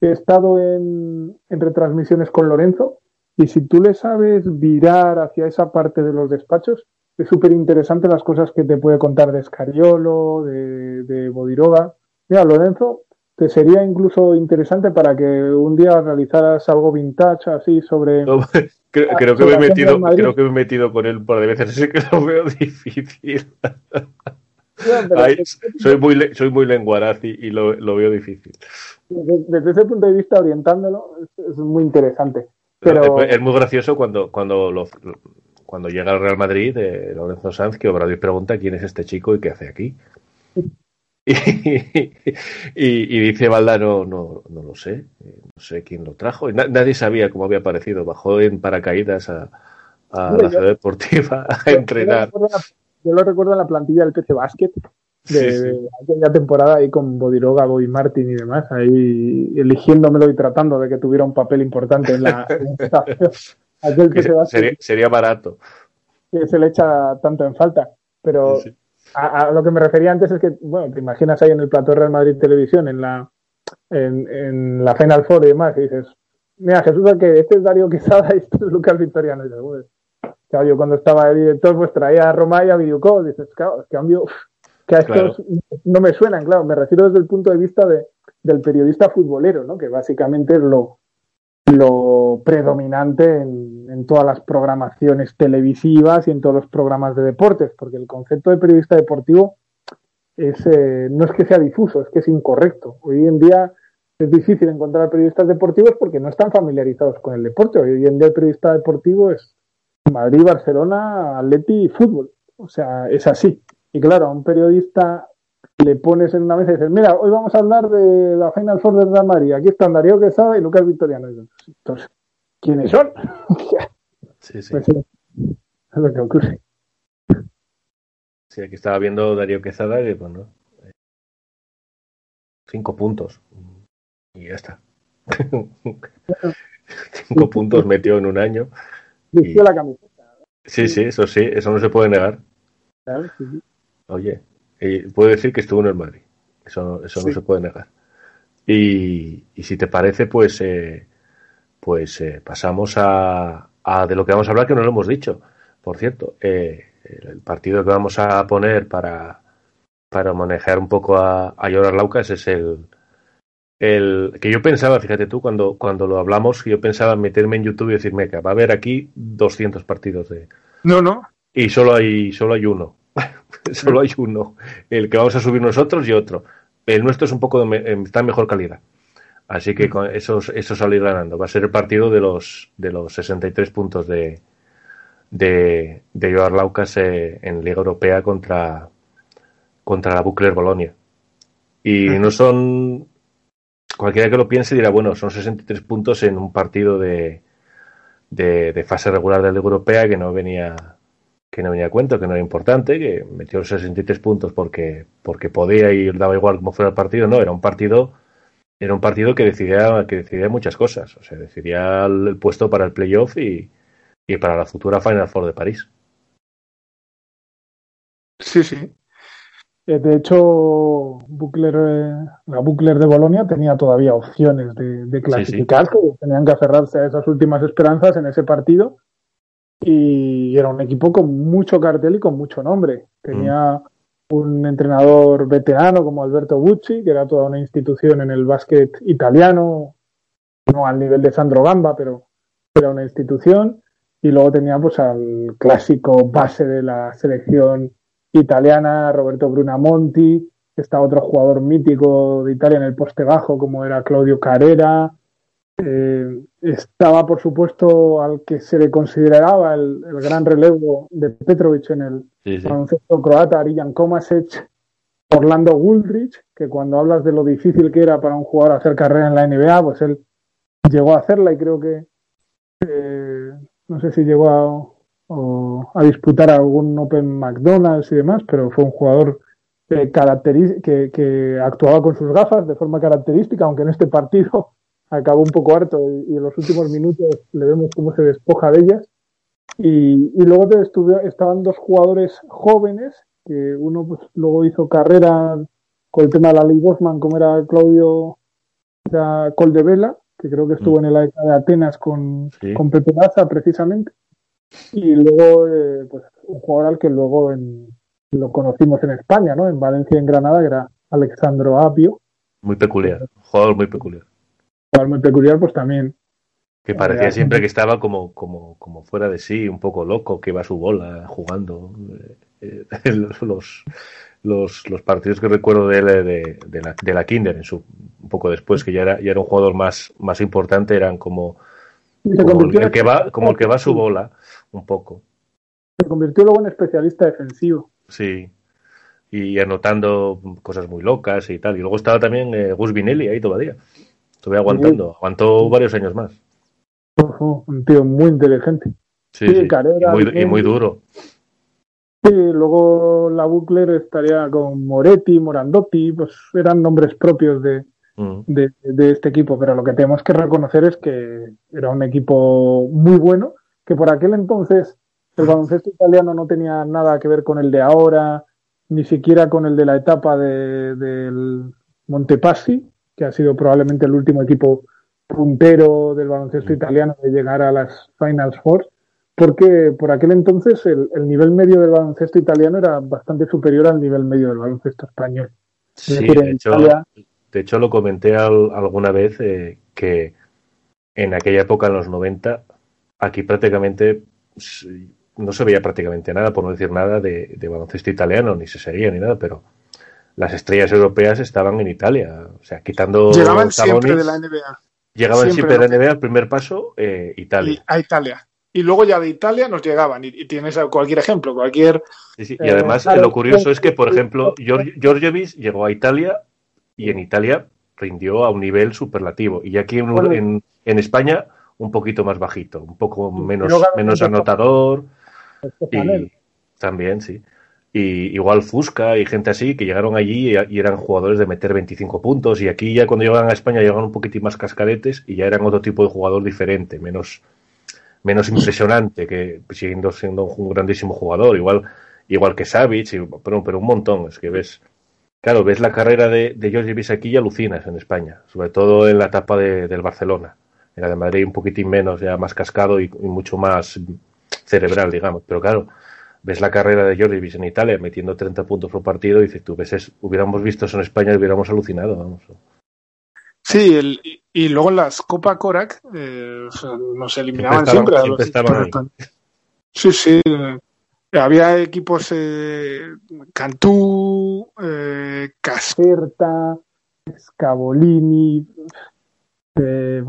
[SPEAKER 2] He estado en, en retransmisiones con Lorenzo, y si tú le sabes virar hacia esa parte de los despachos, es súper interesante las cosas que te puede contar de Scariolo, de, de Bodiroga. Mira, Lorenzo, te sería incluso interesante para que un día realizaras algo vintage así sobre.
[SPEAKER 1] No, creo, creo, que me he metido, creo que me he metido con él un par de veces, así que lo veo difícil. Ay, soy, muy, soy muy lenguaraz y, y lo, lo, veo difícil.
[SPEAKER 2] Desde, desde, ese punto de vista, orientándolo, es, es muy interesante. Pero...
[SPEAKER 1] Es muy gracioso cuando, cuando lo, cuando llega al Real Madrid, de Lorenzo Sanz, que Obrador pregunta quién es este chico y qué hace aquí. Y, y, y, dice Valda, no, no, no lo sé, no sé quién lo trajo. Na, nadie sabía cómo había aparecido. Bajó en paracaídas a, a la ciudad deportiva a yo, entrenar.
[SPEAKER 2] Yo lo, yo lo, recuerdo en la plantilla del PC Basket de, sí, sí. aquella temporada ahí con Bodiroga, Bobby Martin y demás, ahí eligiéndomelo y tratando de que tuviera un papel importante en la
[SPEAKER 1] Aquel que, que se sería, sería, barato.
[SPEAKER 2] Que se le echa tanto en falta. Pero sí, sí. A, a, lo que me refería antes es que, bueno, te imaginas ahí en el plató Real Madrid Televisión, en la, en, en la Final Four y demás, y dices, mira, Jesús, que este es Darío Quesada y este es Lucas Victoriano. Y dices, bueno, claro, yo cuando estaba de director, pues traía a Roma y a Videocall, dices, claro, cambio, que a estos claro. no me suenan, claro, me refiero desde el punto de vista de, del periodista futbolero, ¿no? Que básicamente es lo, lo predominante en, en, todas las programaciones televisivas y en todos los programas de deportes, porque el concepto de periodista deportivo es, eh, no es que sea difuso, es que es incorrecto. Hoy en día es difícil encontrar periodistas deportivos porque no están familiarizados con el deporte. Hoy en día el periodista deportivo es Madrid, Barcelona, Atleti y fútbol. O sea, es así. Y claro, a un periodista le pones en una mesa y dices, mira, hoy vamos a hablar de la Final Four de Real Madrid. Aquí están Darío Quesada y Lucas Victoriano. Entonces, quiénes son.
[SPEAKER 1] sí, sí.
[SPEAKER 2] Pues, es lo que ocurre.
[SPEAKER 1] Sí, aquí estaba viendo Darío Quezada que, bueno, cinco puntos. Y ya está. cinco puntos metió en un año.
[SPEAKER 2] Vistió la camiseta.
[SPEAKER 1] Sí, sí, eso sí, eso no se puede negar. Oye, eh, puedo decir que estuvo en el Madrid. Eso, eso no se puede negar. Y, y si te parece, pues, eh, pues eh, pasamos a, a de lo que vamos a hablar, que no lo hemos dicho. Por cierto, eh, el partido que vamos a poner para, para manejar un poco a, a Jonas Laucas es el, el que yo pensaba, fíjate tú, cuando, cuando lo hablamos, yo pensaba meterme en YouTube y decirme que va a haber aquí 200 partidos de,
[SPEAKER 3] No, no.
[SPEAKER 1] y solo hay solo hay uno solo hay uno el que vamos a subir nosotros y otro el nuestro es un poco de me- está en mejor calidad así que con esos eso salir ganando. Va a ser el partido de los de los 63 puntos de de de Joar Laucas eh, en Liga Europea contra contra la Bucler Bolonia. Y no son cualquiera que lo piense dirá bueno son 63 puntos en un partido de de, de fase regular de la Liga Europea que no venía que no venía a cuento, que no era importante, que metió los 63 puntos porque, porque podía y daba igual como fuera el partido, no, era un partido, era un partido que decidía, que decidía muchas cosas, o sea, decidía el, puesto para el playoff y, y para la futura Final Four de París.
[SPEAKER 3] Sí, sí.
[SPEAKER 2] Eh, De hecho, Buckler, eh, la Buckler de Bolonia tenía todavía opciones de, de clasificar, que tenían que aferrarse a esas últimas esperanzas en ese partido. Y era un equipo con mucho cartel y con mucho nombre. Tenía un entrenador veterano como Alberto Bucci, que era toda una institución en el básquet italiano, no al nivel de Sandro Gamba, pero era una institución. Y luego tenía pues al clásico base de la selección italiana, Roberto Brunamonti, está otro jugador mítico de Italia en el poste bajo, como era Claudio Carrera. Eh, estaba, por supuesto, al que se le consideraba el, el gran relevo de Petrovic en el
[SPEAKER 1] Sí, sí.
[SPEAKER 2] baloncesto croata, Arijan Komasic, Orlando Woolrich, que cuando hablas de lo difícil que era para un jugador hacer carrera en la NBA, pues él llegó a hacerla y creo que eh, no sé si llegó a, o a disputar algún Open McDonald's y demás, pero fue un jugador caracteriz- que, que actuaba con sus gafas de forma característica, aunque en este partido acabó un poco harto y, y en los últimos minutos le vemos cómo se despoja de ellas. Y, y luego te estuve- estaban dos jugadores jóvenes, que uno pues, luego hizo carrera con el tema de la ley Bosman, como era Claudio era Coldevela, que creo que estuvo en el AEK de Atenas con,
[SPEAKER 1] Sí.
[SPEAKER 2] con Pepe Laza precisamente. Y luego, eh, pues, un jugador al que luego en- lo conocimos en España, ¿no? En Valencia y en Granada, que era Alexandro Apio.
[SPEAKER 1] Muy peculiar, jugador muy peculiar.
[SPEAKER 2] Jugador muy peculiar, pues también.
[SPEAKER 1] Que parecía siempre que estaba como, como, como fuera de sí, un poco loco, que iba a su bola jugando. Eh, eh, los, los, los partidos que recuerdo de él de, de la, de la Kinder, en su, un poco después, que ya era, ya era un jugador más, más importante, eran como, como, el, que va, como el que va a su bola, un poco.
[SPEAKER 2] se convirtió luego en especialista defensivo.
[SPEAKER 1] Sí. Y anotando cosas muy locas y tal. Y luego estaba también eh, Gus Vinelli ahí todavía. Estuve aguantando. Aguantó varios años más.
[SPEAKER 2] Un tío muy inteligente.
[SPEAKER 1] Sí,
[SPEAKER 2] Sí,
[SPEAKER 1] sí.
[SPEAKER 2] Carrera,
[SPEAKER 1] y, muy, y
[SPEAKER 2] Vinelli.
[SPEAKER 1] muy duro.
[SPEAKER 2] Sí, luego la Buckler estaría con Moretti, Morandotti, pues eran nombres propios de,
[SPEAKER 1] Mm.
[SPEAKER 2] de, de este equipo, pero lo que tenemos que reconocer es que era un equipo muy bueno, que por aquel entonces el baloncesto italiano no tenía nada que ver con el de ahora, ni siquiera con el de la etapa de, del Montepassi, que ha sido probablemente el último equipo puntero del baloncesto italiano de llegar a las Finals Four, porque por aquel entonces el, el nivel medio del baloncesto italiano era bastante superior al nivel medio del baloncesto español. Es
[SPEAKER 1] Sí,
[SPEAKER 2] decir,
[SPEAKER 1] de hecho,
[SPEAKER 2] Italia-
[SPEAKER 1] de hecho lo comenté al- alguna vez eh, que en aquella época, en los 90, aquí prácticamente no se veía prácticamente nada, por no decir nada, de, de baloncesto italiano, ni se seguía ni nada, pero las estrellas europeas estaban en Italia. O sea, quitando
[SPEAKER 3] Llegaban
[SPEAKER 1] Sabonis,
[SPEAKER 3] siempre de la NBA
[SPEAKER 1] llegaban
[SPEAKER 3] siempre
[SPEAKER 1] siempre de la NBA, el primer paso, eh,
[SPEAKER 3] y
[SPEAKER 1] Italia.
[SPEAKER 3] a Italia. Y luego ya de Italia nos llegaban. Y, y tienes cualquier ejemplo, cualquier.
[SPEAKER 1] Sí, sí, Y
[SPEAKER 2] Eh,
[SPEAKER 1] además,
[SPEAKER 2] claro,
[SPEAKER 1] lo curioso es que, por ejemplo, Georgievich llegó a Italia y en Italia rindió a un nivel superlativo. Y aquí en,
[SPEAKER 2] Bueno.
[SPEAKER 1] en, en España un poquito más bajito, un poco menos, menos anotador. Y, también, sí. Y igual Fusca y gente así que llegaron allí y, eran jugadores de meter 25 puntos. Y aquí ya cuando llegan a España llegan un poquitín más cascadetes y ya eran otro tipo de jugador diferente, menos, menos impresionante, que siguiendo siendo un grandísimo jugador. Igual, igual que Savic, pero, pero un montón. Es que ves, claro, ves la carrera de, de George aquí y alucinas en España, sobre todo en la etapa de, del Barcelona. En la de Madrid un poquitín menos, ya más cascado y mucho más cerebral, digamos. Pero claro, ves la carrera de Jordi en Italia metiendo 30 puntos por partido y dices, tú ves, hubiéramos visto eso en España y hubiéramos alucinado, vamos.
[SPEAKER 2] Sí, el, y luego en las Copa Korak eh, nos eliminaban siempre. Sí, sí. Eh, había equipos eh, Cantú, eh, Caserta, Scavolini, eh,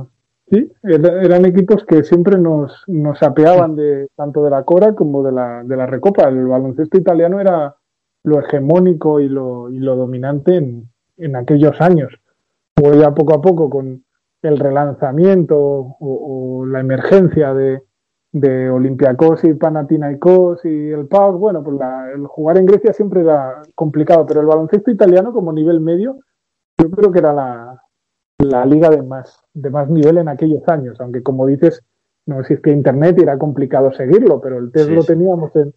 [SPEAKER 2] Sí, eran equipos que siempre nos, nos apeaban de, tanto de la Cora como de la, de la Recopa. El baloncesto italiano era lo hegemónico y lo, y lo dominante en, en aquellos años. Luego ya poco a poco con el relanzamiento o, la emergencia de, de Olympiacos y Panathinaikos y el PAOK, bueno, pues el jugar en Grecia siempre era complicado, pero el baloncesto italiano como nivel medio, yo creo que era la, la liga de más, de más nivel en aquellos años, aunque como dices, no existe internet y era complicado seguirlo, pero el test lo teníamos en,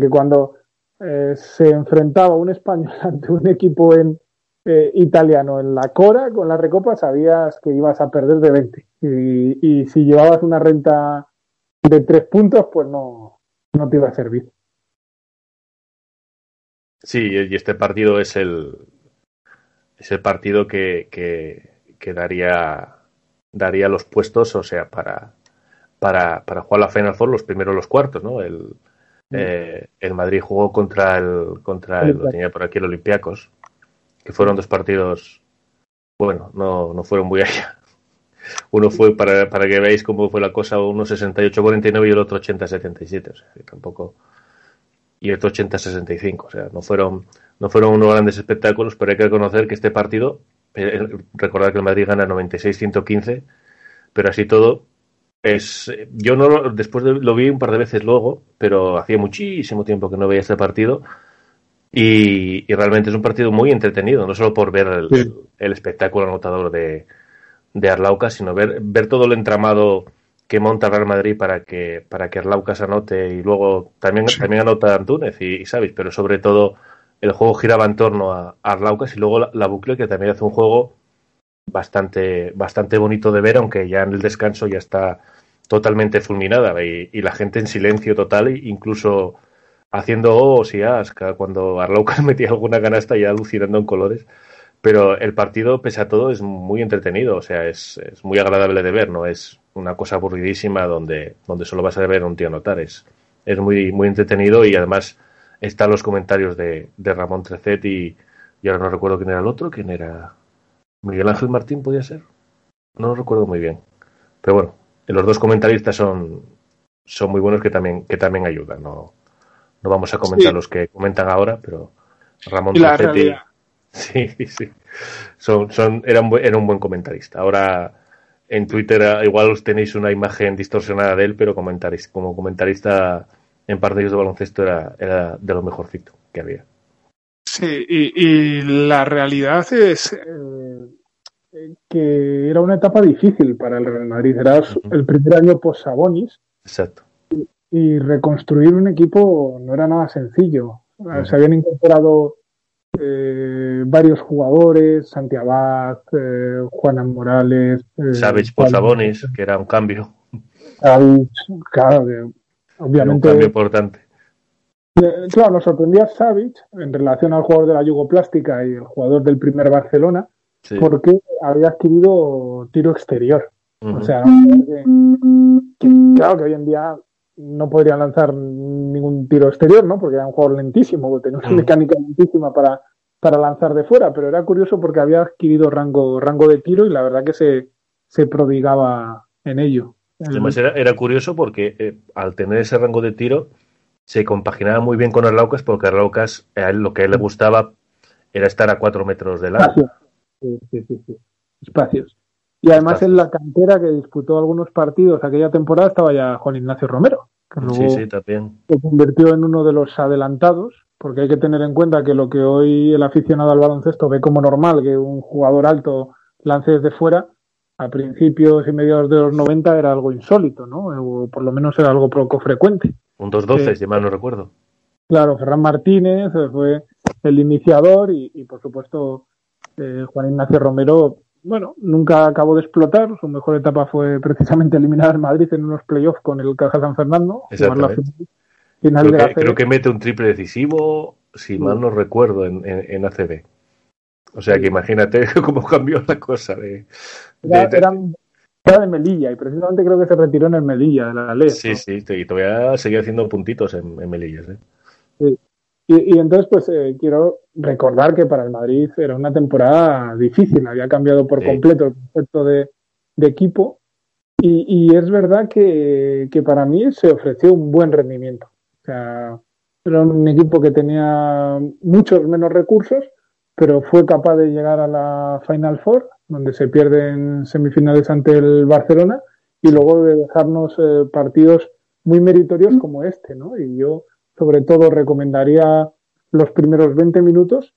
[SPEAKER 2] que cuando eh, se enfrentaba un español ante un equipo en, eh, italiano en la Cora con la Recopa, sabías que ibas a perder de 20. Y, y, si llevabas una renta de tres puntos, pues no, no te iba a servir.
[SPEAKER 1] Sí, y este partido es el, es el partido que, que que daría, daría los puestos, o sea, para, para, para jugar la Final Four los primeros los cuartos, ¿no? El, mm. eh, el Madrid jugó contra el, contra el, lo tenía por aquí el Olympiacos, que fueron dos partidos, bueno, no, no fueron muy allá. Uno fue, para, para que veáis cómo fue la cosa, uno 68-49 y el otro 80-77, o sea, que tampoco y el otro 80-65. O sea, no fueron, no fueron unos grandes espectáculos, pero hay que reconocer que este partido recordar que el Madrid gana 96-115, pero así todo es yo no después lo vi un par de veces luego, pero hacía muchísimo tiempo que no veía este partido y, realmente es un partido muy entretenido, no solo por ver el, espectáculo anotador de, de Arlaucas, sino ver, ver todo el entramado que monta Real Madrid para que para que Arlaucas anote y luego también también anota Antúnez y, y Sabis, pero sobre todo el juego giraba en torno a, Arlaucas y luego la, bucle que también hace un juego bastante, bastante bonito de ver, aunque ya en el descanso ya está totalmente fulminada y, la gente en silencio total, incluso haciendo os y as, cuando Arlaucas metía alguna canasta ya alucinando en colores. Pero el partido, pese a todo, es muy entretenido, o sea, es, es muy agradable de ver, no es una cosa aburridísima donde, donde solo vas a ver un tío anotar, es, es muy, muy entretenido y además están los comentarios de, de Ramón Trecet y, ahora no recuerdo quién era el otro, quién era Miguel Ángel Martín, podía ser. No lo recuerdo muy bien. Pero bueno, los dos comentaristas son, son muy buenos que también, que también ayudan. No, no vamos a comentar los que comentan ahora, pero Ramón Trecet Sí, sí. Son, son, era, un, era un buen comentarista. Ahora en Twitter ah, igual os tenéis una imagen distorsionada de él, pero comentarista, como comentarista en partidos de baloncesto era, era de lo mejorcito que había.
[SPEAKER 2] Sí, y, la realidad es eh, que era una etapa difícil para el Real Madrid. Era el primer año post-Sabonis.
[SPEAKER 1] Exacto.
[SPEAKER 2] Y, reconstruir un equipo no era nada sencillo. Se habían incorporado eh, varios jugadores, Santiago, eh, Morales.
[SPEAKER 1] Eh, Savage por Sabonis, que era un cambio.
[SPEAKER 2] Savage, claro, Obviamente.
[SPEAKER 1] un cambio importante.
[SPEAKER 2] Eh, claro, nos sorprendía Savic en relación al jugador de la Yugoplástica y el jugador del primer Barcelona, porque había adquirido tiro exterior. O sea, claro que hoy en día no podría lanzar ningún tiro exterior, ¿no? Porque era un jugador lentísimo, tenía una mecánica lentísima para, para lanzar de fuera, pero era curioso porque había adquirido rango, rango de tiro y la verdad que se, se prodigaba en ello.
[SPEAKER 1] Además era, curioso porque eh, al tener ese rango de tiro se compaginaba muy bien con Arlaucas porque Arlaucas, a él, lo que a él le gustaba era estar a cuatro metros de lado.
[SPEAKER 2] Sí, sí, sí, Espacios. Y además en la cantera que disputó algunos partidos aquella temporada estaba ya Juan Ignacio Romero, que luego
[SPEAKER 1] sí, sí, también.
[SPEAKER 2] se convirtió en uno de los adelantados, porque hay que tener en cuenta que lo que hoy el aficionado al baloncesto ve como normal que un jugador alto lance desde fuera, a principios y mediados de los 90 era algo insólito, ¿no? O por lo menos era algo poco frecuente.
[SPEAKER 1] Un 2-12, si mal no recuerdo.
[SPEAKER 2] Claro, Ferran Martínez eh, fue el iniciador y, y por supuesto eh, Juan Ignacio Romero, bueno, nunca acabó de explotar. Su mejor etapa fue precisamente eliminar al Madrid en unos playoffs con el Caja San Fernando.
[SPEAKER 1] Final creo, que, creo, que, mete un triple decisivo, si mal no recuerdo, en, en, en ACB. O sea que imagínate cómo cambió la cosa. De,
[SPEAKER 2] era, de, era, era, de Melilla y precisamente creo que se retiró en el Melilla de la ley.
[SPEAKER 1] Sí, ¿no? sí, y todavía seguía haciendo puntitos en, en Melillas. ¿eh?
[SPEAKER 2] Sí. Y, y, entonces, pues eh, quiero recordar que para el Madrid era una temporada difícil, había cambiado por sí. completo el concepto de, de equipo. Y, y, es verdad que, que para mí se ofreció un buen rendimiento. O sea, era un equipo que tenía muchos menos recursos, pero fue capaz de llegar a la Final Four, donde se pierden semifinales ante el Barcelona, y luego de dejarnos eh, partidos muy meritorios como este, ¿no? Y yo, sobre todo, recomendaría los primeros 20 minutos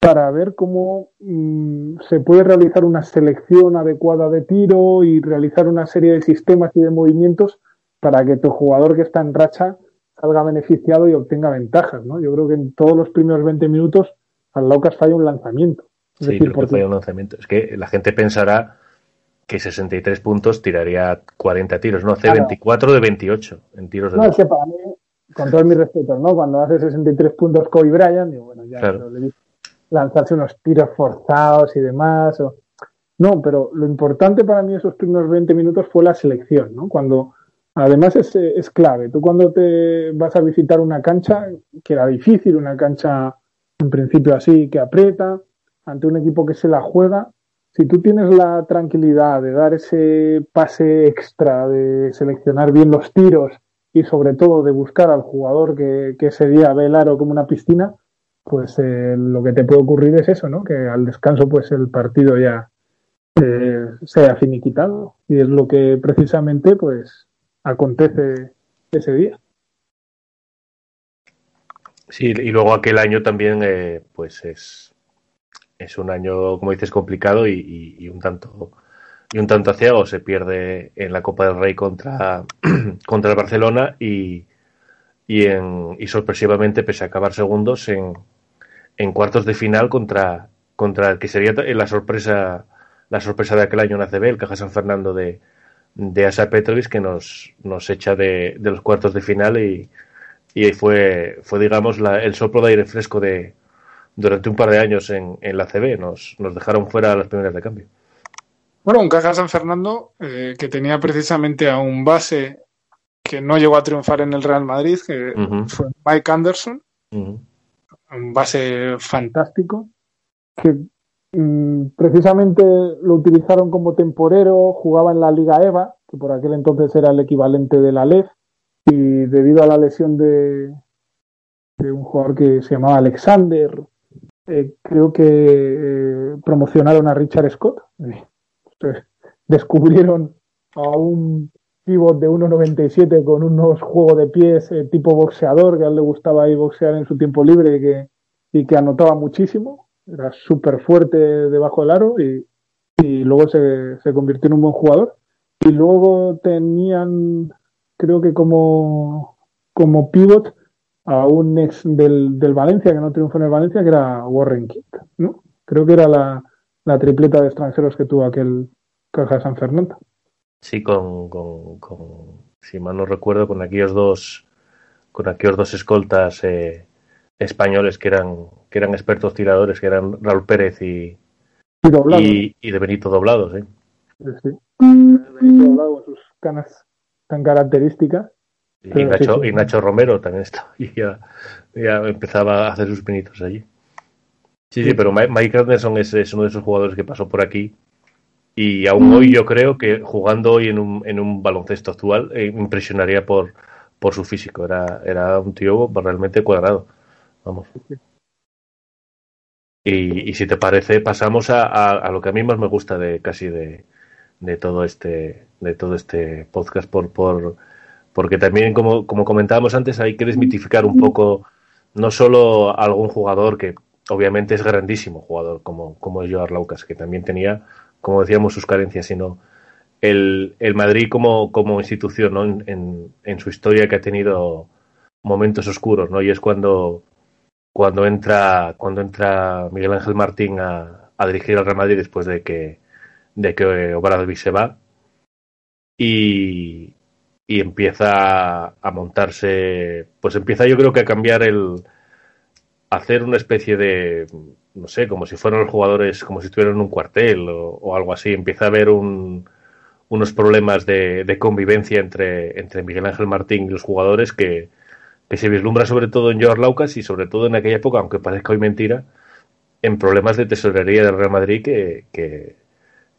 [SPEAKER 2] para ver cómo mmm, se puede realizar una selección adecuada de tiro y realizar una serie de sistemas y de movimientos para que tu jugador que está en racha salga beneficiado y obtenga ventajas, ¿no? Yo creo que en todos los primeros 20 minutos al Laucas falla un lanzamiento.
[SPEAKER 1] Es sí, decir, creo que falla un lanzamiento. Es que la gente pensará que 63 puntos tiraría 40 tiros, no, hace claro. 24 de 28 en tiros de
[SPEAKER 2] No, dos. es que para mí, con todos mis respetos, ¿no? Cuando hace 63 puntos Kobe Bryant, digo, bueno, ya claro. le lanzarse unos tiros forzados y demás. O... No, pero lo importante para mí esos primeros 20 minutos fue la selección, ¿no? Cuando, además es, es clave, tú cuando te vas a visitar una cancha, que era difícil, una cancha en principio así, que aprieta, ante un equipo que se la juega, si tú tienes la tranquilidad de dar ese pase extra, de seleccionar bien los tiros y sobre todo de buscar al jugador que, que ese día ve el aro como una piscina, pues eh, lo que te puede ocurrir es eso, ¿no? Que al descanso pues el partido ya eh, sea finiquitado y es lo que precisamente pues acontece ese día.
[SPEAKER 1] Sí, y luego aquel año también, eh, pues es, es un año, como dices, complicado y, y, un tanto y un tanto ciego. Se pierde en la Copa del Rey contra, contra el Barcelona y, y, en, y sorpresivamente, pese a acabar segundos, en, en cuartos de final contra, contra el que sería la sorpresa la sorpresa de aquel año en ACB, el Caja San Fernando de, de Asa Petrovic, que nos, nos echa de, de los cuartos de final y, y fue, fue digamos, la, el soplo de aire fresco de durante un par de años en, en la CB. Nos, nos dejaron fuera a las primeras de cambio.
[SPEAKER 3] Bueno, un Caja San Fernando eh, que tenía precisamente a un base que no llegó a triunfar en el Real Madrid, que uh -huh. fue Mike Anderson, uh -huh. un base fantástico,
[SPEAKER 2] que mm, precisamente lo utilizaron como temporero, jugaba en la Liga EVA, que por aquel entonces era el equivalente de la LEF, y debido a la lesión de, de un jugador que se llamaba Alexander, eh, creo que eh, promocionaron a Richard Scott. Descubrieron a un pivot de 1.97 con unos juegos de pies eh, tipo boxeador, que a él le gustaba ahí boxear en su tiempo libre y que, y que anotaba muchísimo. Era súper fuerte debajo del aro y, y luego se, se convirtió en un buen jugador. Y luego tenían creo que como, como pivot a un ex del, del, Valencia, que no triunfó en el Valencia, que era Warren King, ¿no? Creo que era la, la tripleta de extranjeros que tuvo aquel Caja San Fernando.
[SPEAKER 1] Sí, con, con, con, si mal no recuerdo, con aquellos dos, con aquellos dos escoltas eh, españoles que eran, que eran expertos tiradores, que eran Raúl Pérez y,
[SPEAKER 2] y,
[SPEAKER 1] y, y de Benito Doblados, ¿eh?
[SPEAKER 2] Sí, sí. Benito Doblado sus canas tan características.
[SPEAKER 1] Y Nacho, y Nacho Romero también estaba y ya, ya empezaba a hacer sus pinitos allí. Sí, sí, pero Mike Anderson es, es, uno de esos jugadores que pasó por aquí y aún hoy yo creo que jugando hoy en un, en un baloncesto actual eh, impresionaría por, por su físico. Era, era un tío realmente cuadrado. Vamos. Y, y si te parece, pasamos a, a, a, lo que a mí más me gusta de casi de, de todo este de todo este podcast por, por porque también como, como comentábamos antes hay que desmitificar un poco no solo algún jugador que obviamente es grandísimo jugador como, como es Joar Laucas, que también tenía, como decíamos, sus carencias, sino el, el Madrid como, como institución ¿no? en, en, su historia que ha tenido momentos oscuros, ¿no? Y es cuando, cuando entra, cuando entra Miguel Ángel Martín a, a dirigir al Real Madrid después de que, de que Obradovic se va. Y, y empieza a montarse, pues empieza yo creo que a cambiar el, hacer una especie de, no sé, como si fueran los jugadores, como si estuvieran en un cuartel o, algo así. Empieza a haber un, unos problemas de, de, convivencia entre, entre Miguel Ángel Martín y los jugadores que, se vislumbra sobre todo en George Laucas y sobre todo en aquella época, aunque parezca hoy mentira, en problemas de tesorería del Real Madrid que,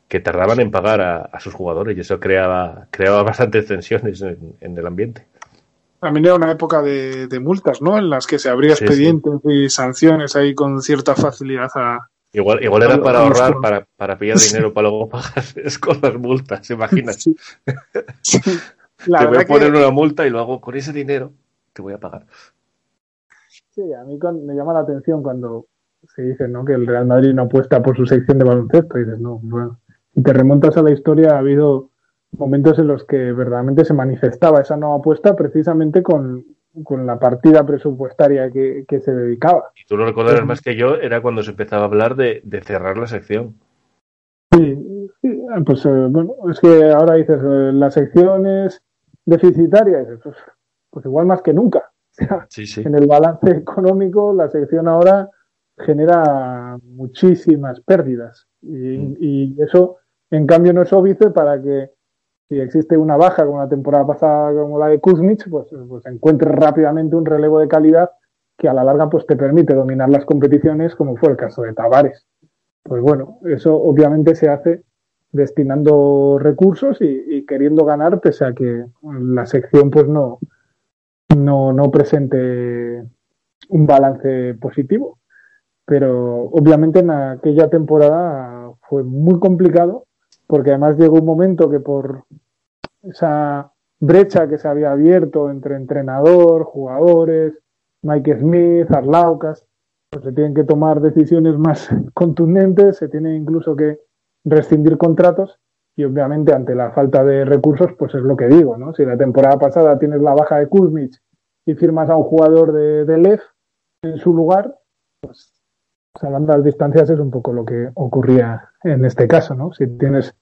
[SPEAKER 1] que tardaban en pagar a, a, sus jugadores y eso creaba, creaba bastantes tensiones en, en el ambiente.
[SPEAKER 3] También era una época de, de, multas, ¿no? En las que se abría expedientes sí, y sanciones ahí con cierta facilidad a.
[SPEAKER 1] Igual, igual era para ahorrar, para, para pillar dinero para luego pagar con las multas, imaginas? Sí. La te voy a poner que... una multa y lo hago con ese dinero, te voy a pagar.
[SPEAKER 2] Sí, a mí me llama la atención cuando se dice ¿no? que el Real Madrid no apuesta por su sección de baloncesto. Y dices, no, bueno, si te remontas a la historia, ha habido momentos en los que verdaderamente se manifestaba esa nueva apuesta precisamente con, con la partida presupuestaria que, que, se dedicaba.
[SPEAKER 1] Y tú lo recordarás más que yo, era cuando se empezaba a hablar de, de cerrar la sección.
[SPEAKER 2] Sí, sí, pues eh, bueno, es que ahora dices, eh, la sección es deficitaria, dices, pues, pues, igual más que nunca.
[SPEAKER 1] Sí, sí.
[SPEAKER 2] En el balance económico, la sección ahora genera muchísimas pérdidas. Y, mm. y eso, en cambio, no es óbice para que si existe una baja como la temporada pasada como la de Kuzmich, pues, pues encuentres rápidamente un relevo de calidad que a la larga pues te permite dominar las competiciones como fue el caso de Tavares. Pues bueno, eso obviamente se hace destinando recursos y, y queriendo ganar pese a que la sección pues no, no, no presente un balance positivo. Pero obviamente en aquella temporada fue muy complicado porque además llegó un momento que por esa brecha que se había abierto entre entrenador, jugadores, Mike Smith, Arlaucas, pues se tienen que tomar decisiones más contundentes, se tiene incluso que rescindir contratos y obviamente ante la falta de recursos, pues es lo que digo, ¿no? Si la temporada pasada tienes la baja de Kuzmich y firmas a un jugador de, de Lev en su lugar, pues salvando las distancias es un poco lo que ocurría en este caso, ¿no? Si tienes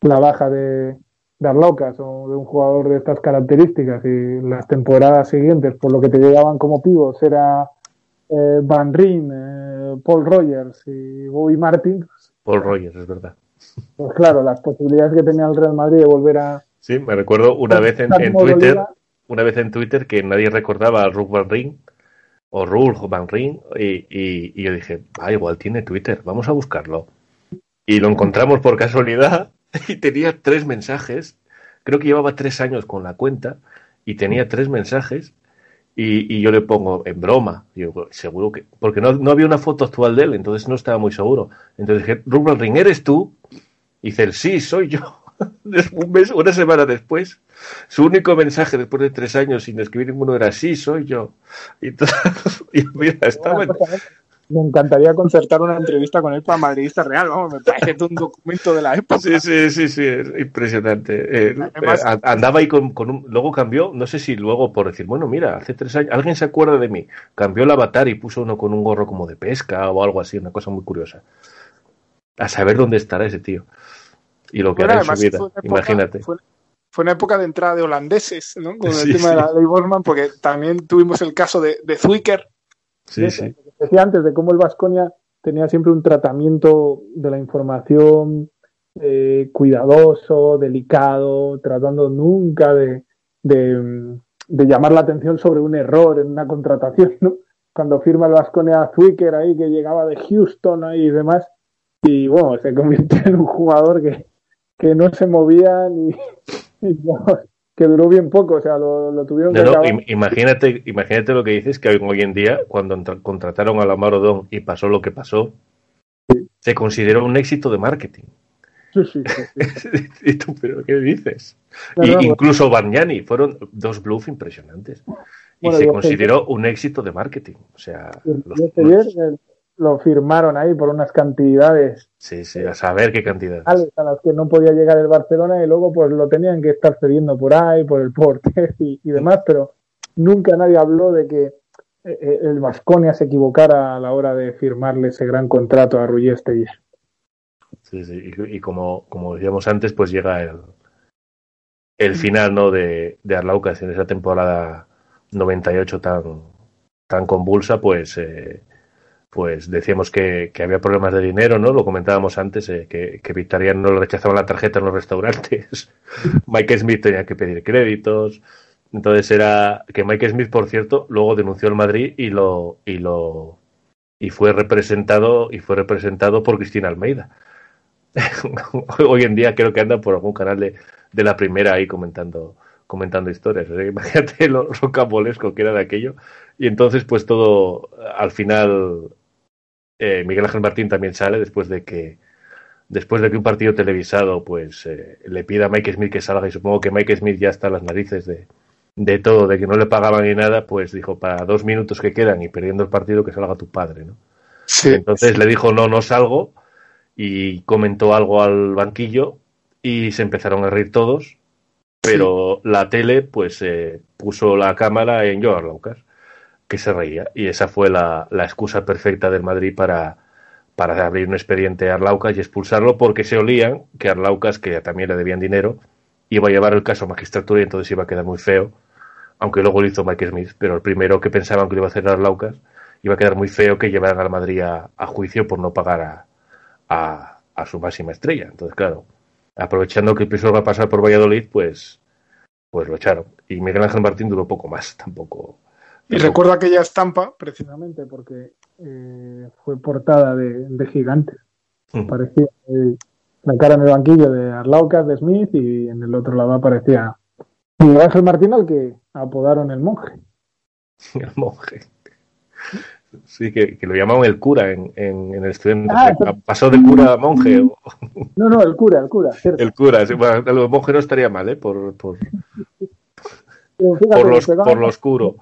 [SPEAKER 2] la baja de, de Arlaucas o de un jugador de estas características y las temporadas siguientes, por lo que te llegaban como pivos, era eh, Van Ryn, eh, Paul Rogers y Bobby Martin. Pues,
[SPEAKER 1] Paul Rogers, es verdad.
[SPEAKER 2] Pues claro, las posibilidades que tenía el Real Madrid de volver a...
[SPEAKER 1] Sí, me recuerdo una vez en, en Twitter, una vez en Twitter que nadie recordaba a Ruth Van Ryn o Rulf Van Ryn y, y, yo dije, ah, igual tiene Twitter, vamos a buscarlo. Y lo encontramos por casualidad y tenía tres mensajes. Creo que llevaba tres años con la cuenta y tenía tres mensajes. Y, y yo le pongo en broma, seguro que, porque no, no, había una foto actual de él, entonces no estaba muy seguro. Entonces dije, Rulf Van Ryn, ¿eres tú? Y dice, sí, soy yo. Un mes, una semana después, su único mensaje después de tres años sin escribir ninguno era sí, soy yo. Y, y mira, estaba en...
[SPEAKER 3] Me encantaría concertar una entrevista con él para Madridista Real, vamos, me parece un documento de la época.
[SPEAKER 1] Sí, sí, sí, sí, es impresionante. Eh, Además, eh, andaba ahí con, con, un. Luego cambió, no sé si luego por decir, bueno, mira, hace tres años, alguien se acuerda de mí. Cambió el avatar y puso uno con un gorro como de pesca o algo así, una cosa muy curiosa. A saber dónde estará ese tío y lo que bueno, hará en su vida, época, imagínate.
[SPEAKER 3] Fue, fue, una época de entrada de holandeses, ¿no? Con el sí, tema sí. de la ley Bosman, porque también tuvimos el caso de, de Zwicker.
[SPEAKER 1] Sí, sí.
[SPEAKER 2] Decía antes de cómo el Vasconia tenía siempre un tratamiento de la información eh, cuidadoso, delicado, tratando nunca de, de, de, llamar la atención sobre un error en una contratación, ¿no? Cuando firma el Vasconia a Zwicker ahí, que llegaba de Houston ahí y demás, y bueno, se convirtió en un jugador que, que no se movía ni, ni que duró bien poco, o sea, lo, lo tuvieron
[SPEAKER 1] no, que no, imagínate, imagínate lo que dices que hoy en día, cuando contrataron a Lamar Odom y pasó lo que pasó, sí. se consideró un éxito de marketing.
[SPEAKER 2] Sí, sí, sí.
[SPEAKER 1] ¿Y tú, pero qué dices? y, incluso Bargnani, fueron dos bluffs impresionantes. Y se consideró un éxito de marketing. O sea,
[SPEAKER 2] los, lo firmaron ahí por unas cantidades.
[SPEAKER 1] Sí, sí, a saber qué cantidades.
[SPEAKER 2] A las que no podía llegar el Barcelona y luego pues lo tenían que estar cediendo por ahí, por el porte y, demás, pero nunca nadie habló de que eh, eh, el Vasconia se equivocara a la hora de firmarle ese gran contrato a Rullestegui.
[SPEAKER 1] Sí, sí, y, como, como decíamos antes, pues llega el, el final ¿no? de, de Arlaucas en esa temporada 98 tan, tan convulsa, pues eh, pues decíamos que, había problemas de dinero, ¿no? Lo comentábamos antes, eh, que, que Victoriano no rechazaba la tarjeta en los restaurantes. Mike Smith tenía que pedir créditos. Entonces era que Mike Smith, por cierto, luego denunció al Madrid y lo y lo y fue representado y fue representado por Cristina Almeida. Hoy en día creo que anda por algún canal de, de la primera ahí comentando comentando historias. Imagínate lo, lo que era de aquello. Y entonces, pues todo, al final, eh, Miguel Ángel Martín también sale después de que después de que un partido televisado pues eh, le pida a Mike Smith que salga y supongo que Mike Smith ya está a las narices de, de todo, de que no le pagaban ni nada, pues dijo para dos minutos que quedan y perdiendo el partido que salga tu padre, ¿no? Entonces le dijo no, no salgo y comentó algo al banquillo y se empezaron a reír todos, pero la tele pues eh, puso la cámara en Joan Laucas que se reía. Y esa fue la, la excusa perfecta del Madrid para, para abrir un expediente a Arlaucas y expulsarlo porque se olían que Arlaucas, que también le debían dinero, iba a llevar el caso a magistratura y entonces iba a quedar muy feo, aunque luego lo hizo Mike Smith, pero el primero que pensaban que lo iba a hacer Arlaucas, iba a quedar muy feo que llevaran al Madrid a, juicio por no pagar a, a, su máxima estrella. Entonces, claro, aprovechando que el piso va a pasar por Valladolid, pues, pues lo echaron. Y Miguel Ángel Martín duró poco más, tampoco
[SPEAKER 3] y recuerdo aquella estampa,
[SPEAKER 2] precisamente porque eh, fue portada de, de gigantes. Mm. Parecía eh, la cara en el banquillo de Arlaucas, de Smith, y en el otro lado aparecía Miguel Ángel Martín, al que apodaron el monje.
[SPEAKER 1] El monje. Sí, que, lo llamaban el cura en, en, el estudiante. Ah, Pasó de cura a monje.
[SPEAKER 2] No, no, el cura, el cura.
[SPEAKER 1] El cura, sí, bueno, el monje no estaría mal, ¿eh? Por, por, por, los, por lo oscuro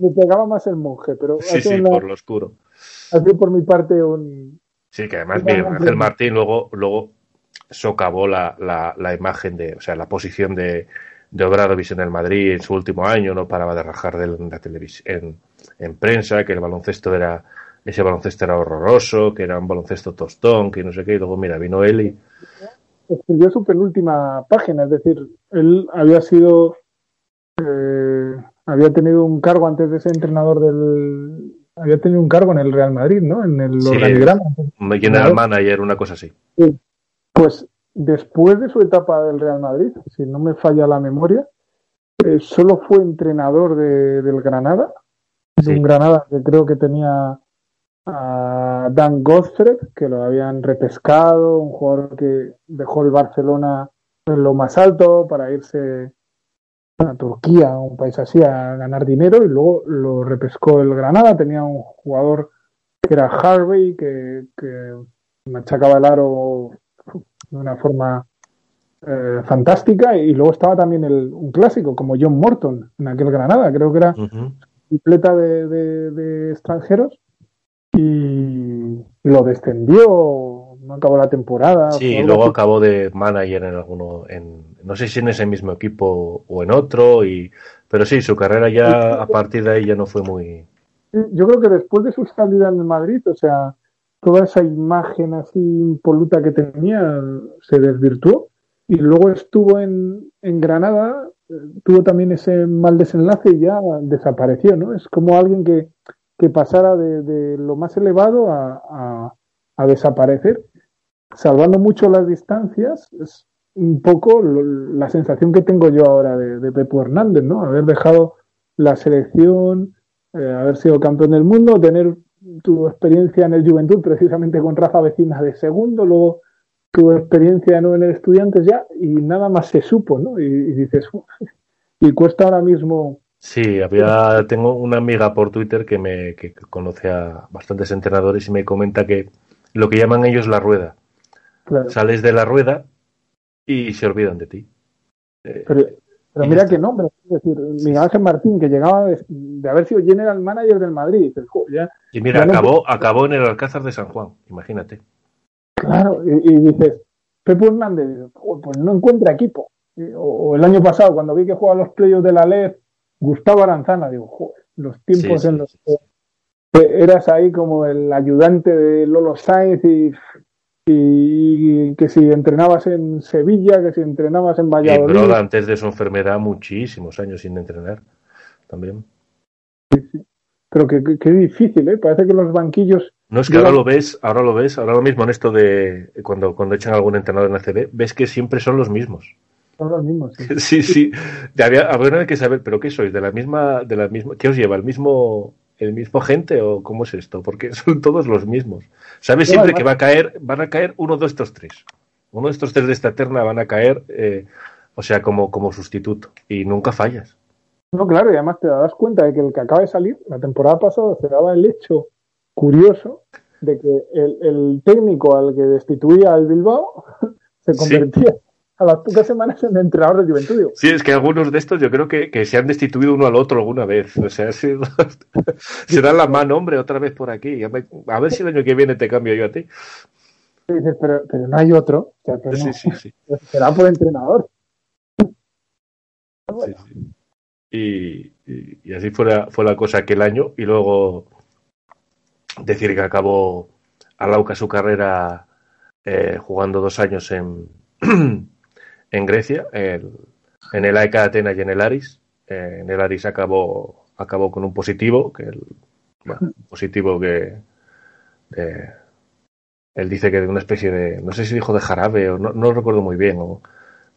[SPEAKER 2] me pegaba más el monje, pero...
[SPEAKER 1] Sí, sí, por lo oscuro.
[SPEAKER 2] Así por mi parte un...
[SPEAKER 1] Sí, que además Miguel Ángel Martín luego, luego socavó la, la, la, imagen de, o sea, la posición de, de Obradovic en el Madrid en su último año, no paraba de rajar de la televisión, en, prensa, que el baloncesto era, ese baloncesto era horroroso, que era un baloncesto tostón, que no sé qué, y luego mira, vino él y...
[SPEAKER 2] Escribió su penúltima página, es decir, él había sido eh, había tenido un cargo antes de ser entrenador del. Había tenido un cargo en el Real Madrid, ¿no? En el organigrama.
[SPEAKER 1] General manager, una cosa así.
[SPEAKER 2] Pues después de su etapa del Real Madrid, si no me falla la memoria, eh, solo fue entrenador de, del Granada. De un Granada que creo que tenía a Dan Godfrey, que lo habían repescado, un jugador que dejó el Barcelona en lo más alto para irse a Turquía, un país así, a ganar dinero y luego lo repescó el Granada. Tenía un jugador que era Harvey, que, que machacaba el aro de una forma eh, fantástica y luego estaba también el, un clásico como John Morton en aquel Granada, creo que era completa de, de, extranjeros y lo descendió, no acabó la temporada.
[SPEAKER 1] Sí, y luego acabó de manager en alguno, en, no sé si en ese mismo equipo o en otro, y, pero sí, su carrera ya a partir de ahí ya no fue muy...
[SPEAKER 2] Yo creo que después de su salida en el Madrid, o sea, toda esa imagen así impoluta que tenía se desvirtuó. Y luego estuvo en, en Granada, tuvo también ese mal desenlace y ya desapareció, ¿no? Es como alguien que, que pasara de, de lo más elevado a, a, a, desaparecer, salvando mucho las distancias, es, un poco la sensación que tengo yo ahora de, de Pepo Hernández, ¿no? Haber dejado la selección, eh, haber sido campeón del mundo, tener tu experiencia en el Juventud precisamente con Rafa Vecina de segundo, luego tu experiencia ¿no? en el Estudiantes ya y nada más se supo, ¿no? Y, dices, y cuesta ahora mismo.
[SPEAKER 1] Sí, había, tengo una amiga por Twitter que me que conoce a bastantes entrenadores y me comenta que lo que llaman ellos la rueda. Sales de la rueda y se olvidan de ti.
[SPEAKER 2] Eh, pero, mira qué nombre, es decir, Miguel Ángel Martín, que llegaba de, haber sido general manager del Madrid.
[SPEAKER 1] y mira, acabó, acabó en el Alcázar de San Juan, imagínate.
[SPEAKER 2] Claro, y, dices, Pepe Hernández, pues no encuentra equipo. O, el año pasado, cuando vi que jugaba los playoffs de la LED, Gustavo Aranzana, digo, joder, los tiempos en los que eras ahí como el ayudante de Lolo Sainz y, y, que si entrenabas en Sevilla, que si entrenabas en Valladolid.
[SPEAKER 1] pero antes de su enfermedad, muchísimos años sin entrenar también.
[SPEAKER 2] Sí, sí. Pero qué que, difícil, ¿eh? Parece que los banquillos.
[SPEAKER 1] No es que ahora lo ves, ahora lo ves, ahora lo mismo en esto de cuando, cuando echan algún entrenador en la CB, ves que siempre son los mismos.
[SPEAKER 2] Son los mismos,
[SPEAKER 1] sí. sí, sí. Habría, que saber, ¿pero qué sois? ¿De la misma, de la misma, qué os lleva? ¿El mismo, el mismo gente o cómo es esto? Porque son todos los mismos. Sabes siempre que va a caer, van a caer uno de estos tres. Uno de estos tres de esta terna van a caer, eh, o sea, como, como sustituto. Y nunca fallas.
[SPEAKER 2] No, claro, y además te das cuenta de que el que acaba de salir, la temporada pasada, se daba el hecho curioso de que el, técnico al que destituía al Bilbao se convertía a las pocas semanas en entrenador de Juventud.
[SPEAKER 1] Sí, es que algunos de estos yo creo que, se han destituido uno al otro alguna vez. O sea, se, dan la mano, hombre, otra vez por aquí. A ver si el año que viene te cambio yo a ti.
[SPEAKER 2] Dices, pero, pero no hay otro. sí, sí, sí. Será por entrenador.
[SPEAKER 1] Y, así fue la, fue la cosa aquel año. Y luego decir que acabó Alauca su carrera eh, jugando dos años en, en Grecia, en el AEK Atenas y en el Aris. Eh, en el Aris acabó, acabó con un positivo, que el, positivo que él dice que de una especie de, no sé si dijo de jarabe o no, no recuerdo muy bien, o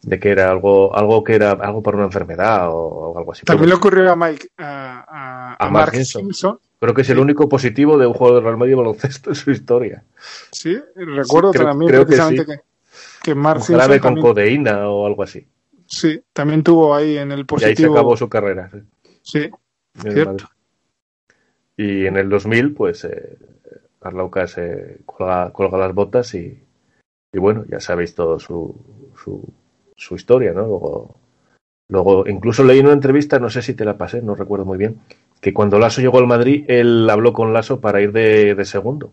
[SPEAKER 1] de que era algo, algo que era algo para una enfermedad o, algo así.
[SPEAKER 3] También le ocurrió a Mike, a, a, Mark, Simpson.
[SPEAKER 1] Creo que es el único positivo de un jugador de Real Madrid baloncesto en su historia.
[SPEAKER 3] Sí, recuerdo también precisamente que, que Mark
[SPEAKER 1] Simpson con codeína o algo así.
[SPEAKER 3] Sí, también tuvo ahí en el positivo.
[SPEAKER 1] Y ahí se acabó su carrera.
[SPEAKER 3] Sí, cierto.
[SPEAKER 1] Y en el 2000, pues, eh, Arlauca se cuelga, las botas y, y, bueno, ya sabéis todo su, su, su historia, ¿no? Luego, luego, incluso leí en una entrevista, no sé si te la pasé, no recuerdo muy bien, que cuando Lasso llegó al Madrid, él habló con Lasso para ir de, de segundo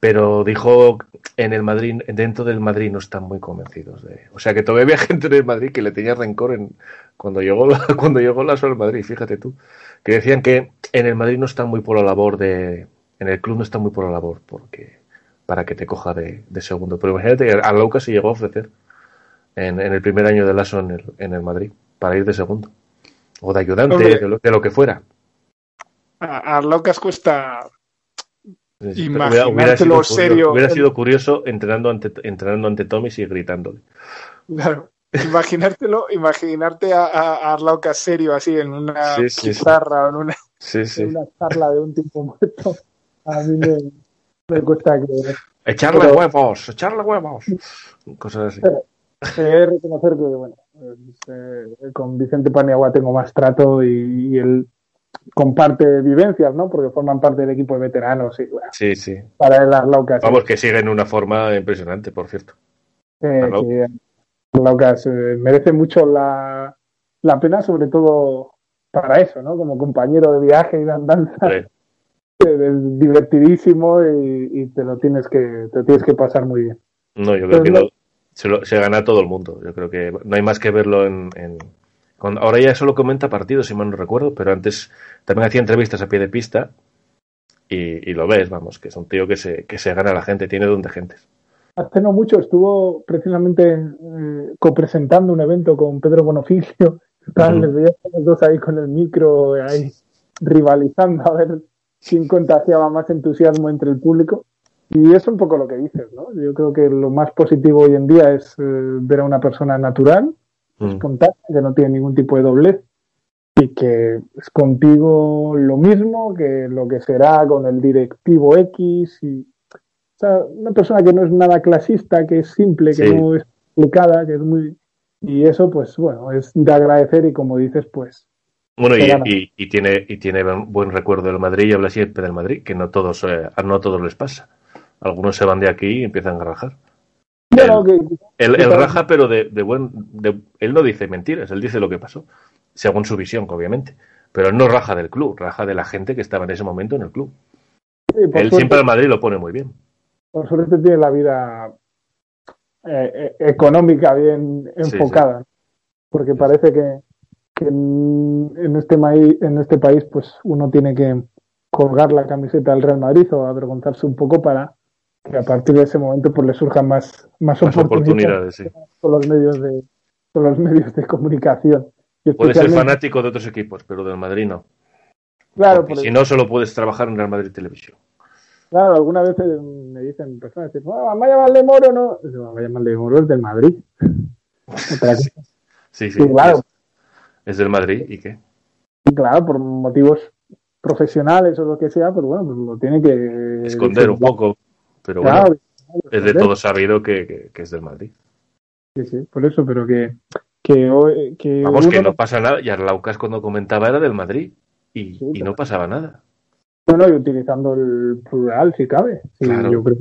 [SPEAKER 1] pero dijo en el Madrid, dentro del Madrid no están muy convencidos de. O sea que todavía había gente en el Madrid que le tenía rencor en, cuando llegó cuando llegó Lasso al Madrid, fíjate tú, que decían que en el Madrid no están muy por la labor de, en el club no están muy por la labor porque para que te coja de, segundo. Pero imagínate a Lauca se llegó a ofrecer en, el primer año de Lasso en el, en el Madrid para ir de segundo o de ayudante, de lo, de lo, que fuera.
[SPEAKER 3] A, Laucas cuesta
[SPEAKER 1] hubiera, sido serio. Hubiera sido curioso entrenando ante, entrenando ante Tommy y gritándole.
[SPEAKER 3] Claro. Imaginártelo, imaginarte a, a Arlauca serio así en una pizarra o en una,
[SPEAKER 2] una charla de un tipo muerto. A mí me, cuesta que.
[SPEAKER 1] Echarle huevos, echarle huevos. Cosas así.
[SPEAKER 2] Pero, que reconocer que, bueno, eh, con Vicente Paniagua tengo más trato y, y él comparte vivencias, ¿no? Porque forman parte del equipo de veteranos. Y,
[SPEAKER 1] sí, sí.
[SPEAKER 2] Para las Laucas.
[SPEAKER 1] Vamos, que siguen una forma impresionante, por cierto.
[SPEAKER 2] Eh, Laucas eh, merece mucho la, la, pena, sobre todo para eso, ¿no? Como compañero de viaje y de andanza. Es divertidísimo y, te lo tienes que te tienes que pasar muy bien.
[SPEAKER 1] No, yo creo que se, lo, se, gana todo el mundo. Yo creo que no hay más que verlo en, ahora ya solo comenta partidos, si mal no recuerdo, pero antes también hacía entrevistas a pie de pista y, lo ves, vamos, que es un tío que se, que se gana a la gente, tiene don de gentes.
[SPEAKER 2] Hace no mucho estuvo precisamente eh, copresentando un evento con Pedro Bonofilio. Estaban los dos ahí con el micro, ahí rivalizando a ver quién contagiaba más entusiasmo entre el público. Y es un poco lo que dices, ¿no? Yo creo que lo más positivo hoy en día es eh, ver a una persona natural, Mm. espontánea, que no tiene ningún tipo de doblez y que es contigo lo mismo que lo que será con el directivo X y o sea, una persona que no es nada clasista, que es simple, que no es complicada, que es muy y eso pues bueno, es de agradecer y como dices pues
[SPEAKER 1] bueno, y, y, tiene y tiene buen recuerdo del Madrid y habla siempre del Madrid, que no todos eh, no a todos les pasa. Algunos se van de aquí y empiezan a rajar. Él, raja, pero de, buen. él no dice mentiras, él dice lo que pasó, según su visión, obviamente. Pero él no raja del club, raja de la gente que estaba en ese momento en el club. él siempre al Madrid lo pone muy bien.
[SPEAKER 2] Por suerte tiene la vida eh, eh, económica bien enfocada, porque parece que, en, este en este país pues uno tiene que colgar la camiseta del Real Madrid o avergonzarse un poco para que a partir de ese momento pues le surjan más, más, oportunidades, con los medios de con los medios de comunicación.
[SPEAKER 1] Puedes ser fanático de otros equipos, pero del Madrid no. Claro, si no, solo puedes trabajar en Real Madrid Televisión.
[SPEAKER 2] Claro, algunas veces me dicen personas, dicen, oh, Vaya Valdemoro no. Vaya Valdemoro es del Madrid.
[SPEAKER 1] sí, sí, claro. Es, del Madrid, ¿y qué?
[SPEAKER 2] Claro, por motivos profesionales o lo que sea, pero bueno, pues lo tiene que...
[SPEAKER 1] Esconder un poco. Pero bueno, es de todo sabido que, es del Madrid.
[SPEAKER 2] Sí, sí, por eso, pero que. que,
[SPEAKER 1] que Vamos, que no pasa nada. Y Arlaucas cuando comentaba era del Madrid. Y, no pasaba nada.
[SPEAKER 2] Bueno, y utilizando el plural, si cabe. yo creo.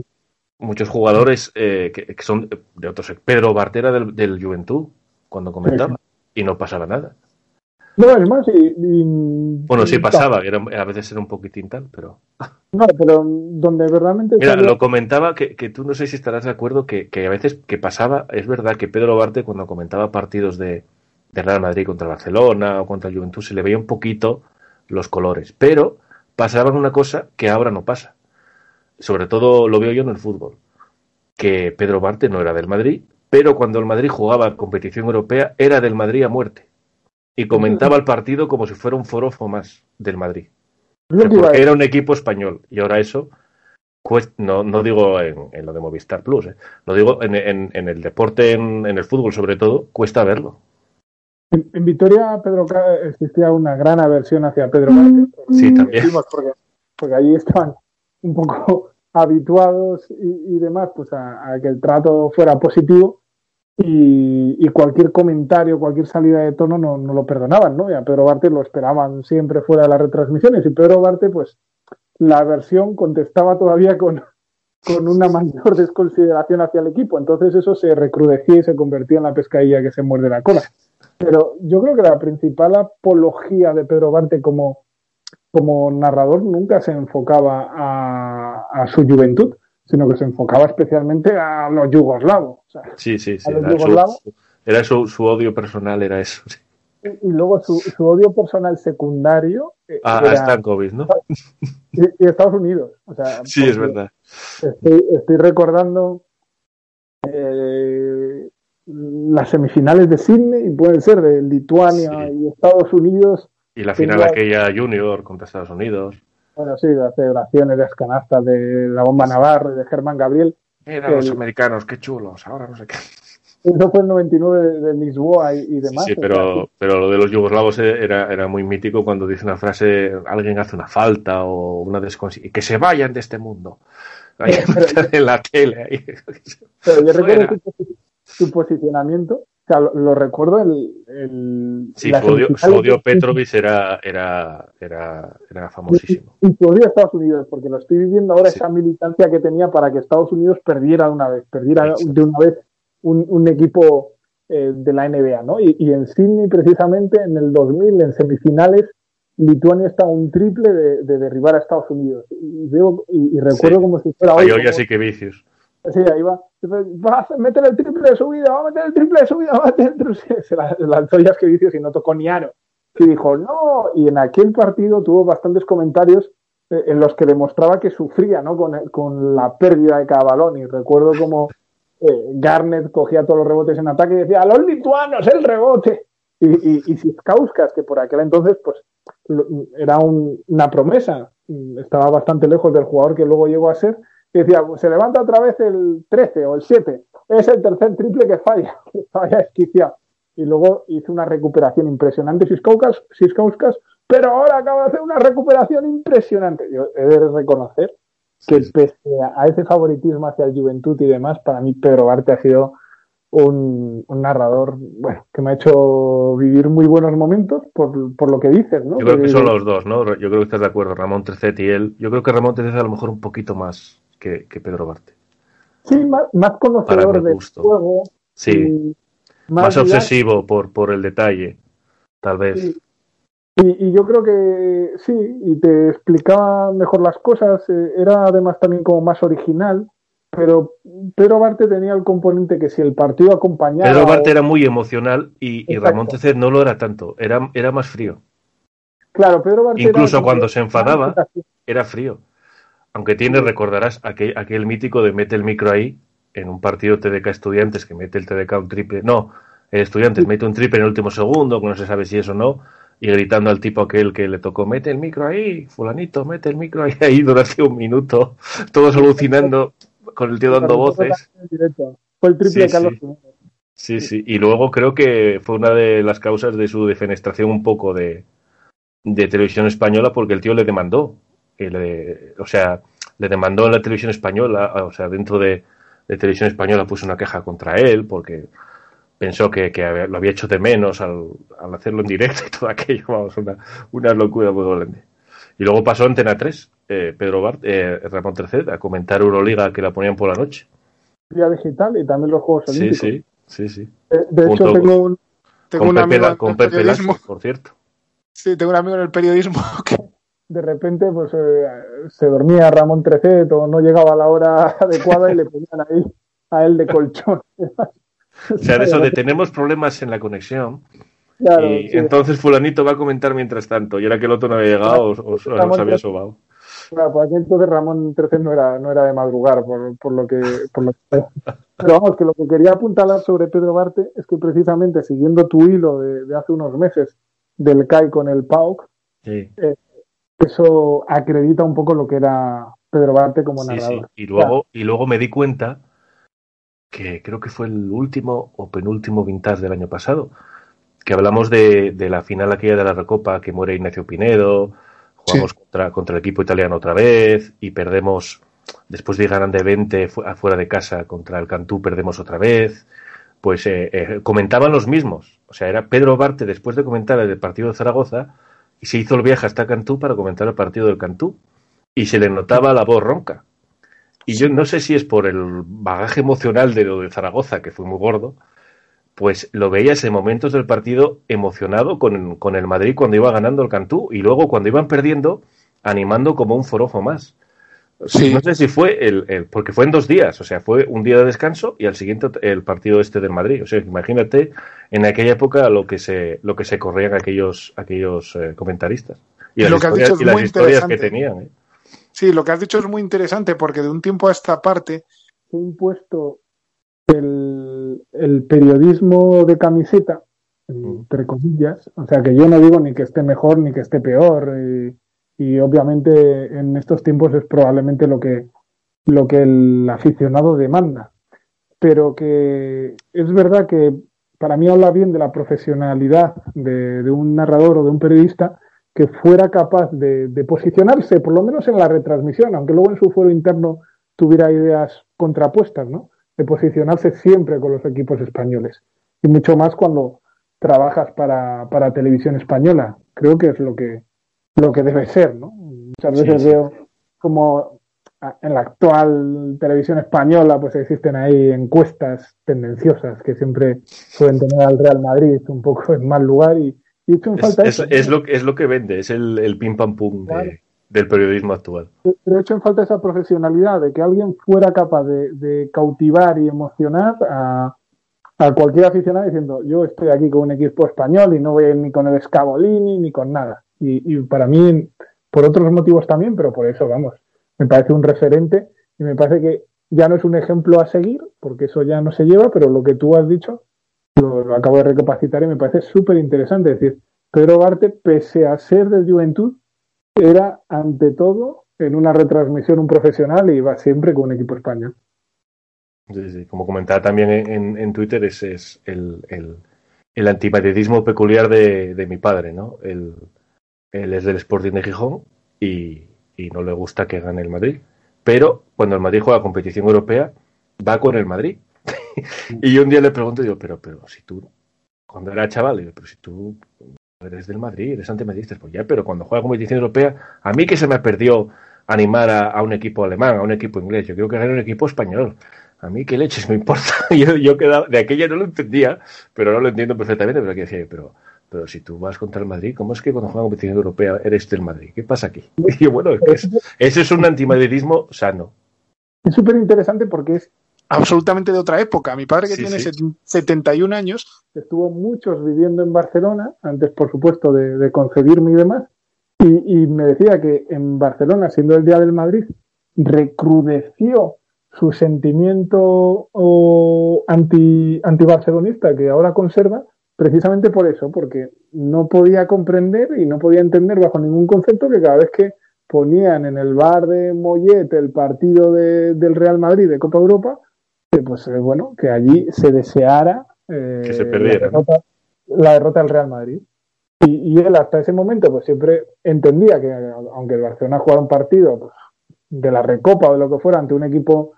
[SPEAKER 1] Muchos jugadores eh, que, son de otros. Pedro Bartera del, del Juventud, cuando comentaba. Y no pasaba nada.
[SPEAKER 2] No, es más, y,
[SPEAKER 1] bueno, sí pasaba, era, a veces era un poquitín tal, pero.
[SPEAKER 2] No, pero donde verdaderamente.
[SPEAKER 1] Mira, lo comentaba que, que, tú no sé si estarás de acuerdo que, que, a veces que pasaba, es verdad que Pedro Barte cuando comentaba partidos de, de Real Madrid contra Barcelona o contra Juventud se le veía un poquito los colores, pero pasaban una cosa que ahora no pasa. Sobre todo lo veo yo en el fútbol, que Pedro Barte no era del Madrid, pero cuando el Madrid jugaba competición europea era del Madrid a muerte y comentaba el partido como si fuera un forofo más del Madrid. porque era un equipo español y ahora eso, no, no digo en, lo de Movistar Plus, eh, lo digo en, en, el deporte, en, el fútbol sobre todo, cuesta verlo.
[SPEAKER 2] En, Vitoria, Pedro existía una gran aversión hacia Pedro
[SPEAKER 1] Sí, también.
[SPEAKER 2] Porque, porque allí estaban un poco habituados y, demás pues a, que el trato fuera positivo y, cualquier comentario, cualquier salida de tono no, no, lo perdonaban, ¿no? Y a Pedro Barte lo esperaban siempre fuera de las retransmisiones y Pedro Barte, pues la versión contestaba todavía con, con una mayor desconsideración hacia el equipo, entonces eso se recrudecía y se convertía en la pescadilla que se muerde la cola. Pero yo creo que la principal apología de Pedro Barte como, como narrador nunca se enfocaba a, a su juventud, sino que se enfocaba especialmente a los yugoslavos.
[SPEAKER 1] sí, sí, sí. Era, su, su, odio personal, era eso.
[SPEAKER 2] Y, luego su, su, odio personal secundario.
[SPEAKER 1] Eh, ah, a Stankovic, ¿no?
[SPEAKER 2] Y, Estados Unidos. O sea,
[SPEAKER 1] sí, es verdad.
[SPEAKER 2] Estoy, estoy recordando eh, las semifinales de Sydney, pueden ser de Lituania y Estados Unidos.
[SPEAKER 1] Y la final aquella junior contra Estados Unidos.
[SPEAKER 2] Bueno, sí, las celebraciones, las canastas de la bomba Navarro y de Germán Gabriel.
[SPEAKER 1] Mira los americanos, qué chulos, ahora no sé qué.
[SPEAKER 2] Eso fue el 99 de, Lisboa y, demás.
[SPEAKER 1] Sí, pero, pero lo de los yugoslavos era, era muy mítico cuando dice una frase, alguien hace una falta o una desconsistencia, que se vayan de este mundo. Ahí en la tele. Ahí.
[SPEAKER 2] Pero yo recuerdo su posicionamiento lo, recuerdo el,
[SPEAKER 1] sí, su odio, Petrovic era, era, era, era famosísimo.
[SPEAKER 2] Y, su odio a Estados Unidos, porque lo estoy viviendo ahora esa militancia que tenía para que Estados Unidos perdiera de una vez, perdiera de una vez un, equipo eh, de la NBA, ¿no? Y, en Sydney, precisamente, en el 2000, en semifinales, Lituania está un triple de, derribar a Estados Unidos. Y, veo, y, recuerdo como si fuera
[SPEAKER 1] hoy. Ahí sí que vicios.
[SPEAKER 2] Sí, ahí va. Va a meter el triple de subida, va a meter el triple de subida, va a meter el Se lanzó ya y no tocó ni aro. Y dijo, no. Y en aquel partido tuvo bastantes comentarios eh, en los que demostraba que sufría ¿no? con, con la pérdida de cada balón. Y recuerdo como eh, Garnet cogía todos los rebotes en ataque y decía, a los lituanos, el rebote. Y, y, y que por aquel entonces pues era una promesa, estaba bastante lejos del jugador que luego llegó a ser y decía, se levanta otra vez el 13 o el 7. Es el tercer triple que falla, que falla esquicia. Y luego hizo una recuperación impresionante Siskauskas, pero ahora acaba de hacer una recuperación impresionante. Yo he de reconocer que pese a ese favoritismo hacia el Juventud y demás, para mí Pedro Barte ha sido un, narrador bueno que me ha hecho vivir muy buenos momentos por, por lo que dices, ¿no?
[SPEAKER 1] Yo creo que son los dos, ¿no? Yo creo que estás de acuerdo, Ramón Trecet y él. Yo creo que Ramón Trecet a lo mejor un poquito más que, Pedro Barte.
[SPEAKER 2] Sí, más, conocedor del juego.
[SPEAKER 1] Sí. Más, obsesivo por, por el detalle, tal vez.
[SPEAKER 2] Y, yo creo que sí, y te explicaba mejor las cosas, eh, era además también como más original, pero Pedro Barte tenía el componente que si el partido acompañaba...
[SPEAKER 1] Pedro Barte era muy emocional y, Ramón Tecet no lo era tanto, era, era más frío.
[SPEAKER 2] Claro, Pedro Barte
[SPEAKER 1] Incluso cuando se enfadaba, era frío. Aunque tiene, recordarás, aquel, aquel mítico de mete el micro ahí, en un partido TDK Estudiantes, que mete el TDK un triple, no, el Estudiantes mete un triple en el último segundo, que no se sabe si es o no, y gritando al tipo aquel que le tocó, mete el micro ahí, fulanito, mete el micro ahí, ahí durante un minuto, todos alucinando con el tío dando voces.
[SPEAKER 2] Fue el triple
[SPEAKER 1] sí, sí. sí, y luego creo que fue una de las causas de su defenestración un poco de, de televisión española porque el tío le demandó, o sea, le demandó la televisión española, o sea, dentro de, de televisión española puso una queja contra él porque pensó que, lo había hecho de menos al, hacerlo en directo y todo aquello, vamos, una, una locura muy grande. Y luego pasó a Antena 3, eh, Pedro Bart, eh, Ramón Tercet, a comentar Euroliga que la ponían por la noche.
[SPEAKER 2] Vía digital y también los Juegos Olímpicos.
[SPEAKER 1] Sí, sí, sí.
[SPEAKER 2] Eh, de hecho, tengo un, tengo un amigo
[SPEAKER 1] en el periodismo. por cierto.
[SPEAKER 3] Sí, tengo un amigo en el periodismo que
[SPEAKER 2] de repente pues se dormía Ramón Trecet o no llegaba a la hora adecuada y le ponían ahí a él de colchón.
[SPEAKER 1] O sea, de eso de tenemos problemas en la conexión. y entonces fulanito va a comentar mientras tanto. Y era que el otro no había llegado o, se había sobado.
[SPEAKER 2] Claro, pues aquí entonces Ramón XIII no era, no era de madrugar, por, por lo que, por lo Pero vamos, que lo que quería apuntalar sobre Pedro Barte es que precisamente siguiendo tu hilo de, hace unos meses del CAI con el PAUC, eh, eso acredita un poco lo que era Pedro Barte como narrador.
[SPEAKER 1] Y, luego, y luego me di cuenta que creo que fue el último o penúltimo vintage del año pasado, que hablamos de, la final aquella de la Recopa que muere Ignacio Pinedo, jugamos contra, contra el equipo italiano otra vez y perdemos, después de ganar de 20 afuera de casa contra el Cantú, perdemos otra vez. Pues eh, eh, comentaban los mismos. O sea, era Pedro Barte después de comentar el partido de Zaragoza y se hizo el viaje hasta Cantú para comentar el partido del Cantú. Y se le notaba la voz ronca. Y yo no sé si es por el bagaje emocional de lo de Zaragoza, que fue muy gordo, pues lo veías en momentos del partido emocionado con, con el Madrid cuando iba ganando el Cantú y luego cuando iban perdiendo, animando como un forofo más. Sí. No sé si fue el, porque fue en dos días, o sea, fue un día de descanso y al siguiente el partido este del Madrid. O sea, imagínate en aquella época lo que se, lo que se corrían aquellos, aquellos eh, comentaristas. Y, las, historias, y las historias que tenían. ¿eh?
[SPEAKER 3] Sí, lo que has dicho es muy interesante porque de un tiempo a esta parte
[SPEAKER 2] se ha impuesto el, periodismo de camiseta, entre comillas, o sea que yo no digo ni que esté mejor ni que esté peor y, obviamente en estos tiempos es probablemente lo que, lo que el aficionado demanda, pero que es verdad que para mí habla bien de la profesionalidad de un narrador o de un periodista que fuera capaz de, posicionarse, por lo menos en la retransmisión, aunque luego en su fuero interno tuviera ideas contrapuestas, ¿no? De posicionarse siempre con los equipos españoles. Y mucho más cuando trabajas para, para televisión española. Creo que es lo que, lo que debe ser, ¿no? Muchas veces veo como en la actual televisión española pues existen ahí encuestas tendenciosas que siempre suelen tener al Real Madrid un poco en mal lugar y,
[SPEAKER 1] es, lo, es lo que vende, es el, el pim pam pum del periodismo actual.
[SPEAKER 2] Pero hecho en falta esa profesionalidad, de que alguien fuera capaz de, cautivar y emocionar a, cualquier aficionado diciendo, yo estoy aquí con un equipo español y no voy a ir ni con el Scavolini ni con nada. Y, y para mí, por otros motivos también, pero por eso, vamos, me parece un referente y me parece que ya no es un ejemplo a seguir, porque eso ya no se lleva, pero lo que tú has dicho lo, acabo de recapacitar y me parece súper interesante. Es decir, Pedro Barte, pese a ser de Juventud, era ante todo en una retransmisión un profesional y iba siempre con un equipo español.
[SPEAKER 1] Sí, sí. Como comentaba también en, Twitter, ese es el, el, el peculiar de, mi padre, ¿no? Él, es del Sporting de Gijón y, no le gusta que gane el Madrid. Pero cuando el Madrid juega competición europea, va con el Madrid y yo un día le pregunto, digo, pero, pero si tú, cuando era chaval, digo, pero si tú eres del Madrid, eres antimadridista, pues ya, pero cuando juega competición europea, a mí que se me perdió animar a, un equipo alemán, a un equipo inglés, yo quiero que gane un equipo español. a mí qué leches me importa. yo, yo quedaba, de aquella no lo entendía, pero ahora lo entiendo perfectamente, pero que decía, pero, pero si tú vas contra el Madrid, ¿cómo es que cuando juegas competición europea eres del Madrid? ¿Qué pasa aquí? Y bueno, es, ese es un antimadridismo sano.
[SPEAKER 2] Es súper interesante porque es absolutamente de otra época. Mi padre que tiene 71 años, estuvo muchos viviendo en Barcelona, antes por supuesto de, de concebirme y demás, y, me decía que en Barcelona, siendo el Día del Madrid, recrudeció su sentimiento anti, anti-barcelonista que ahora conserva, precisamente por eso, porque no podía comprender y no podía entender bajo ningún concepto que cada vez que ponían en el bar de Mollet el partido del Real Madrid de Copa Europa, pues eh, bueno, que allí se deseara
[SPEAKER 1] eh, que se perdiera,
[SPEAKER 2] la, derrota, del Real Madrid. Y, él hasta ese momento pues siempre entendía que aunque el Barcelona jugara un partido pues, de la Recopa o de lo que fuera ante un equipo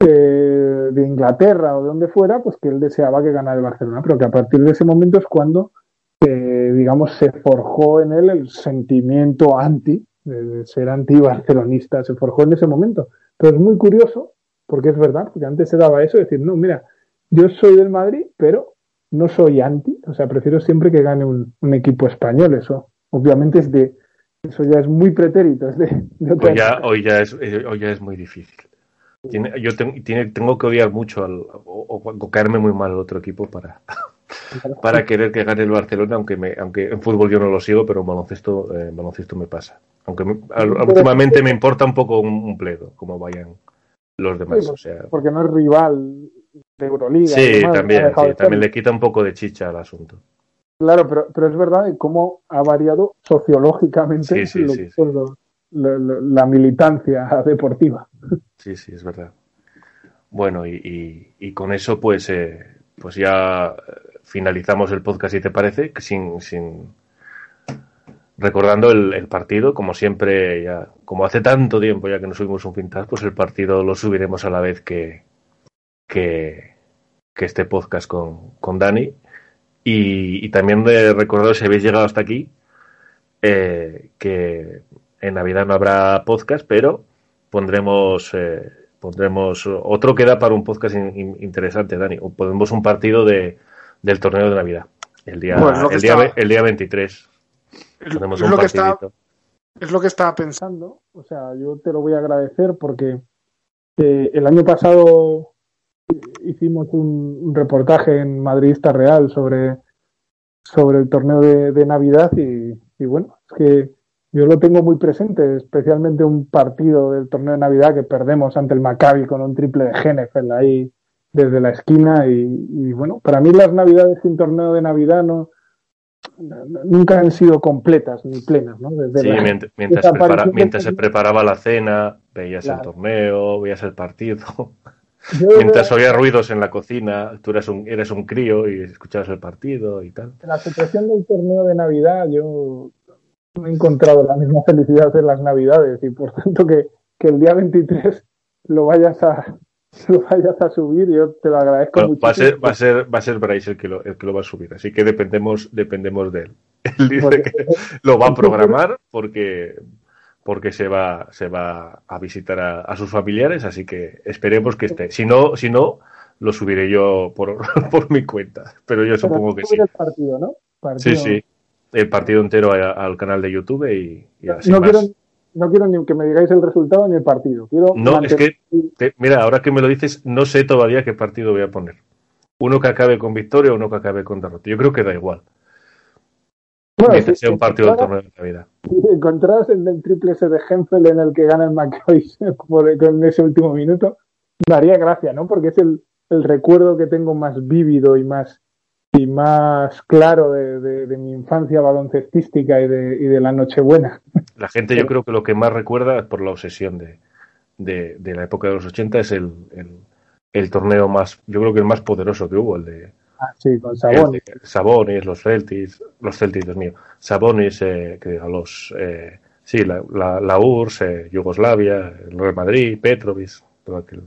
[SPEAKER 2] eh, de Inglaterra o de donde fuera, pues que él deseaba que ganara el Barcelona, pero que a partir de ese momento es cuando, digamos, se forjó en él el sentimiento anti, de ser anti-barcelonista, se forjó en ese momento. Pero es muy curioso porque es verdad, porque antes se daba eso, decir, no, mira, yo soy del Madrid, pero no soy anti, o sea, prefiero siempre que gane un, equipo español, eso obviamente es de, eso ya es muy pretérito, es de,
[SPEAKER 1] hoy, ya, hoy, ya es, eh, hoy ya es muy difícil. Yo tengo que odiar mucho al, o, caerme muy mal al otro equipo para, para querer que gane el Barcelona, aunque me, aunque en fútbol yo no lo sigo, pero en baloncesto, eh, baloncesto me pasa. Aunque últimamente me importa un poco un pledo, como vayan los demás. o sea...
[SPEAKER 2] Porque no es rival de Euroliga.
[SPEAKER 1] Sí, también, también le quita un poco de chicha al asunto.
[SPEAKER 2] Claro, pero, pero es verdad cómo ha variado sociológicamente la, militancia deportiva.
[SPEAKER 1] Sí, sí, es verdad. Bueno, y, con eso pues, eh, pues ya finalizamos el podcast, si te parece, sin, sin, recordando el, partido, como siempre, ya, como hace tanto tiempo ya que no subimos un pintas, pues el partido lo subiremos a la vez que, que, este podcast con, con Dani. Y, también de recordaros si habéis llegado hasta aquí, eh, que en Navidad no habrá podcast, pero pondremos eh, pondremos otro que da para un podcast interesante, Dani. O ponemos un partido de, del torneo de Navidad. El día, el, día, el día 23
[SPEAKER 2] es, lo que está, es lo que estaba pensando. O sea, yo te lo voy a agradecer porque eh, el año pasado hicimos un, reportaje en Madridista Real sobre, sobre el torneo de, Navidad y, bueno, es que yo lo tengo muy presente, especialmente un partido del torneo de Navidad que perdemos ante el Maccabi con un triple de Genefel ahí desde la esquina y, y, bueno, para mí las Navidades sin torneo de Navidad no, nunca han sido completas ni plenas, ¿no?
[SPEAKER 1] sí, mientras, se preparaba la cena, veías el torneo, veías el partido. mientras oías ruidos en la cocina, tú eres un, eres un crío y escuchabas el partido y tal.
[SPEAKER 2] La situación del torneo de Navidad yo no he encontrado la misma felicidad en las Navidades y por tanto que, que el día 23 lo vayas a, lo vayas a subir, yo te lo agradezco mucho.
[SPEAKER 1] Va a ser, va a ser, va a ser Bryce el que lo, el que lo va a subir, así que dependemos, dependemos de él. Él dice que lo va a programar porque, porque se va, se va a visitar a, sus familiares, así que esperemos que esté. Si no, si no, lo subiré yo por, por mi cuenta, pero yo supongo que sí.
[SPEAKER 2] El partido, ¿no?
[SPEAKER 1] Sí, sí, el partido entero al canal de YouTube y, así
[SPEAKER 2] no Quiero no quiero ni que me digáis el resultado ni el partido. Quiero
[SPEAKER 1] no, es que, mira, ahora que me lo dices, no sé todavía qué partido voy a poner. Uno que acabe con victoria o uno que acabe con derrota. Yo creo que da igual. Bueno, sea un partido del torneo de Navidad.
[SPEAKER 2] Si encontrás el del triple S de Hempel en el que gana el Maccabi con ese último minuto, daría gracia, ¿no? Porque es el, el recuerdo que tengo más vívido y más y más claro de, mi infancia baloncestística y de, y de la Nochebuena.
[SPEAKER 1] La gente yo creo que lo que más recuerda por la obsesión de, de, la época de los 80 es el, el, torneo más, yo creo que el más poderoso que hubo, el de...
[SPEAKER 2] Ah, sí, con Sabonis.
[SPEAKER 1] Sabonis, los Celtics, los Celtics, Dios mío, Sabonis, eh, que a los... Eh, sí, la, la, URSS, eh, Yugoslavia, el Real Madrid, Petrovic, todo aquel...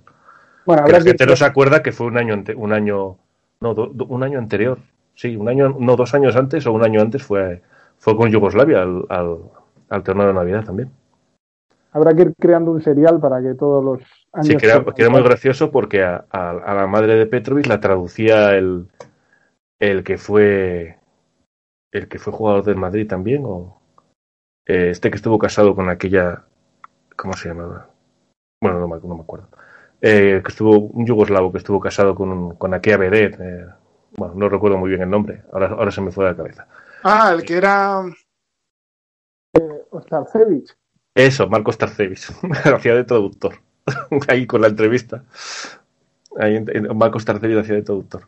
[SPEAKER 1] Bueno, que la gente no se acuerda que fue un año, un año no, un año anterior. Sí, un año, no, dos años antes o un año antes fue, fue con Yugoslavia al, al, torneo de Navidad también.
[SPEAKER 2] habrá que ir creando un serial para que todos los
[SPEAKER 1] años... Sí, que era, muy gracioso porque a, la madre de Petrovic la traducía el, el que fue el que fue jugador del Madrid también o eh, este que estuvo casado con aquella ¿cómo se llamaba? Bueno, no, me acuerdo. Eh, que estuvo un yugoslavo que estuvo casado con, con aquella vedette. Eh, bueno, no recuerdo muy bien el nombre. Ahora, ahora se me fue de la cabeza.
[SPEAKER 3] Ah, el que era
[SPEAKER 2] Ostarcevich.
[SPEAKER 1] Eso, Marco Starcevich. hacía de traductor. Ahí con la entrevista. Ahí en, Marco Starcevich hacía de traductor.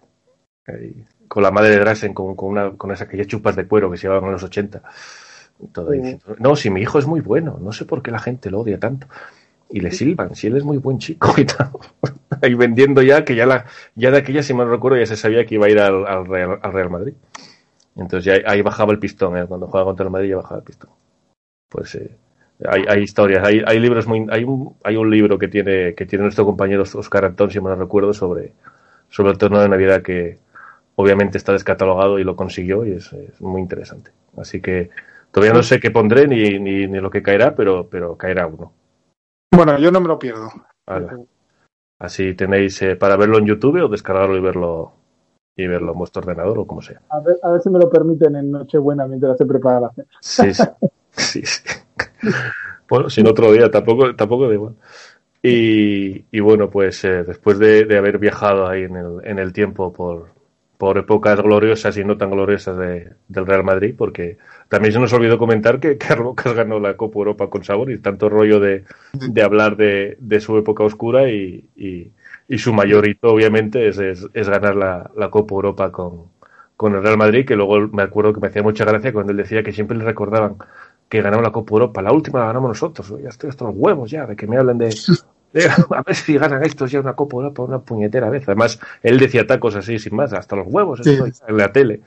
[SPEAKER 1] Ahí, con la madre de Drasen, con, con, una, con esas aquellas chupas de cuero que se llevaban en los 80. Todo no, si mi hijo es muy bueno, no sé por qué la gente lo odia tanto. Y le silban, si él es muy buen chico y tal. Ahí vendiendo ya, que ya, la, ya de aquella, si me recuerdo, ya se sabía que iba a ir al, al, Real, al Real, Madrid. Entonces ya ahí bajaba el pistón, ¿eh? cuando jugaba contra el Madrid ya bajaba el pistón pues eh, hay, hay, historias, hay, hay, libros muy, hay un, hay un libro que tiene, que tiene nuestro compañero Oscar Antón, si me lo recuerdo, sobre, sobre el torneo de Navidad que obviamente está descatalogado y lo consiguió y es, muy interesante. Así que todavía no sé qué pondré ni, ni, lo que caerá, pero, pero caerá uno.
[SPEAKER 3] Bueno, yo no me lo pierdo.
[SPEAKER 1] Así tenéis eh, para verlo en YouTube o descargarlo y verlo y verlo en vuestro ordenador o como sea.
[SPEAKER 2] A ver, a ver si me lo permiten en Nochebuena mientras se prepara la cena.
[SPEAKER 1] Sí, sí. Sí, sí. bueno, sin otro día, tampoco, tampoco de igual. Y, y bueno, pues eh, después de, de, haber viajado ahí en el, en el tiempo por, por épocas gloriosas y no tan gloriosas de, del Real Madrid, porque también se nos olvidó comentar que Carlos ganó la Copa Europa con sabor y tanto rollo de, de hablar de, de, su época oscura y, y, y su mayor hito, obviamente, es, es, es ganar la, la, Copa Europa con, con el Real Madrid, que luego me acuerdo que me hacía mucha gracia cuando él decía que siempre le recordaban que ganamos la Copa Europa. La última la ganamos nosotros. Ya estoy hasta los huevos ya de que me hablen de, a ver si ganan estos ya una Copa Europa una puñetera vez. Además, él decía tacos así sin más, hasta los huevos en la tele.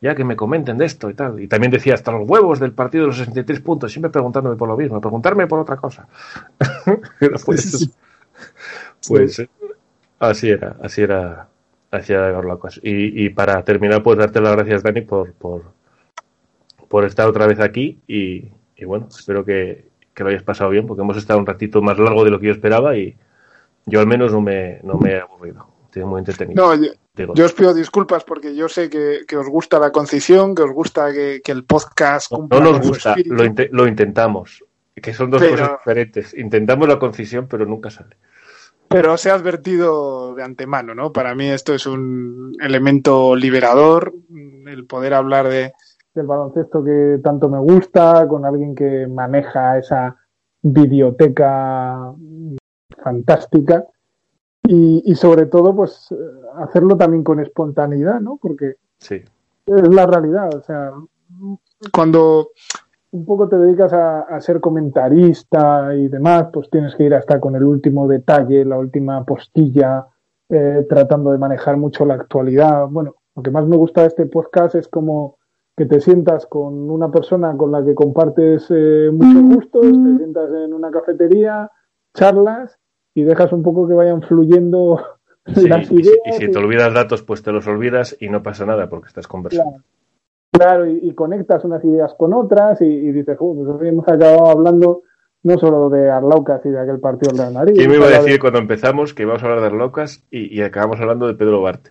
[SPEAKER 1] Ya que me comenten de esto y tal. Y también decía hasta los huevos del partido de los 63 puntos, siempre preguntándome por lo mismo, preguntarme por otra cosa. pues, pues así era, así era, así era Y, y para terminar, pues darte las gracias, Dani, por, por, por estar otra vez aquí y, bueno, espero que, lo hayas pasado bien porque hemos estado un ratito más largo de lo que yo esperaba y yo al menos no me, no me he aburrido. Estoy muy entretenido.
[SPEAKER 3] No, yo, os pido disculpas porque yo sé que, os gusta la concisión, que os gusta que, el podcast
[SPEAKER 1] cumpla No, nos gusta, lo, lo, intentamos, que son dos cosas diferentes. Intentamos la concisión, pero nunca sale.
[SPEAKER 3] Pero se ha advertido de antemano, ¿no? Para mí esto es un elemento liberador, el poder hablar de,
[SPEAKER 2] del baloncesto que tanto me gusta, con alguien que maneja esa biblioteca fantástica y, sobre todo pues hacerlo también con espontaneidad, ¿no? Porque
[SPEAKER 1] sí.
[SPEAKER 2] es la realidad, o sea, cuando un poco te dedicas a, ser comentarista y demás, pues tienes que ir hasta con el último detalle, la última postilla, eh, tratando de manejar mucho la actualidad. Bueno, lo que más me gusta de este podcast es como que te sientas con una persona con la que compartes eh, muchos gustos, te sientas en una cafetería, charlas y dejas un poco que vayan fluyendo las ideas.
[SPEAKER 1] Y, si te olvidas datos, pues te los olvidas y no pasa nada porque estás conversando.
[SPEAKER 2] Claro, y, conectas unas ideas con otras y, dices, pues hoy hemos acabado hablando no solo de Arlaucas y de aquel partido de Madrid.
[SPEAKER 1] ¿Quién me iba a decir cuando empezamos que íbamos a hablar de Arlaucas y, y acabamos hablando de Pedro Barte?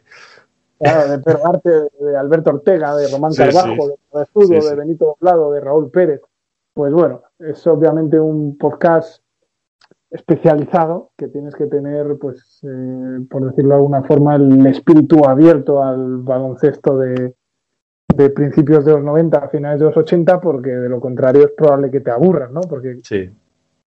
[SPEAKER 2] De Pedro Arte, de Alberto Ortega, de Román Carbajo, de Estudo, de Benito Doblado, de Raúl Pérez. Pues bueno, es obviamente un podcast especializado que tienes que tener, pues, eh, por decirlo de alguna forma, el espíritu abierto al baloncesto de, de principios de los 90 a finales de los 80, porque de lo contrario es probable que te aburras, ¿no? Porque
[SPEAKER 1] sí.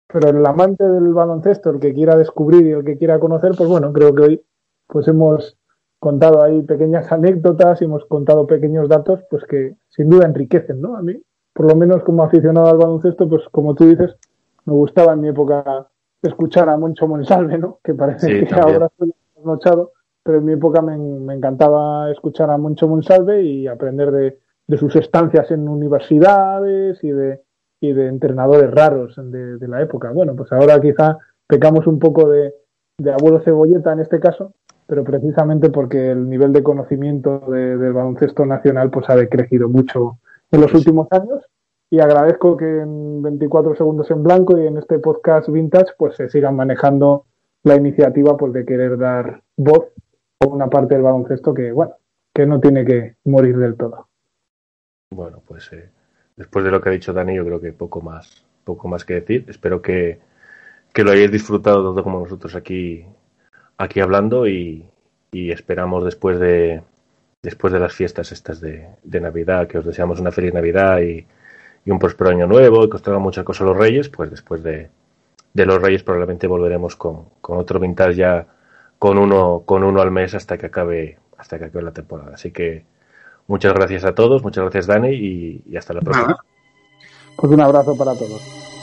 [SPEAKER 2] Pero el amante del baloncesto, el que quiera descubrir y el que quiera conocer, pues bueno, creo que hoy pues hemos contado ahí pequeñas anécdotas y hemos contado pequeños datos, pues que sin duda enriquecen, ¿no? A mí, por lo menos como aficionado al baloncesto, pues como tú dices, me gustaba en mi época escuchar a Moncho Monsalve, ¿no? Que parece que ahora estoy nochado, pero en mi época me, encantaba escuchar a Moncho Monsalve y aprender de, de, sus estancias en universidades y de, y de entrenadores raros de, de la época. Bueno, pues ahora quizá pecamos un poco de, de abuelo cebolleta en este caso, pero precisamente porque el nivel de conocimiento del baloncesto nacional pues ha decrecido mucho en los últimos años
[SPEAKER 4] y agradezco que en 24 segundos en blanco y en este podcast vintage pues se sigan manejando la iniciativa pues de querer dar voz a una parte del baloncesto que bueno que no tiene que morir del todo.
[SPEAKER 1] Bueno, pues eh, después de lo que ha dicho Dani, yo creo que poco más, poco más que decir. Espero que, que lo hayáis disfrutado tanto como nosotros aquí, aquí hablando y, esperamos después de después de las fiestas estas de, de, Navidad, que os deseamos una feliz Navidad y, un próspero año nuevo y que os traigan muchas cosas los Reyes, pues después de, de los Reyes probablemente volveremos con, con, otro vintage ya con uno, con uno al mes hasta que acabe, hasta que acabe la temporada. Así que muchas gracias a todos, muchas gracias Dani y, y hasta la próxima.
[SPEAKER 4] Pues un abrazo para todos.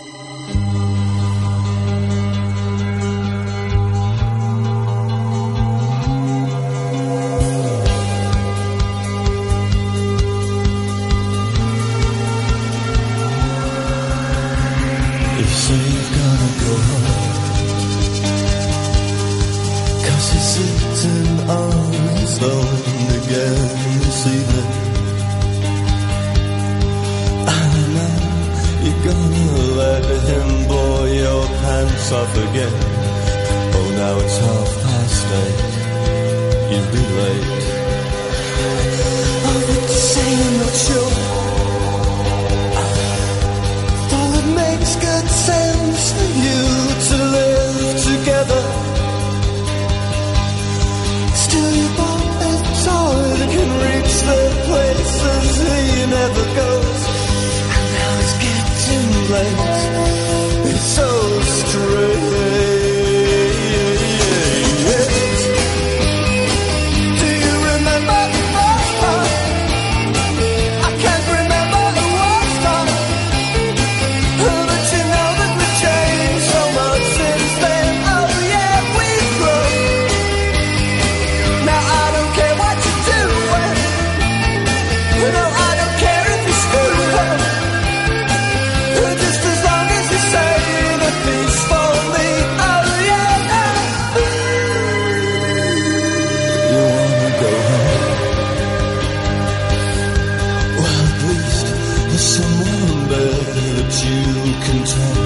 [SPEAKER 5] you can tell.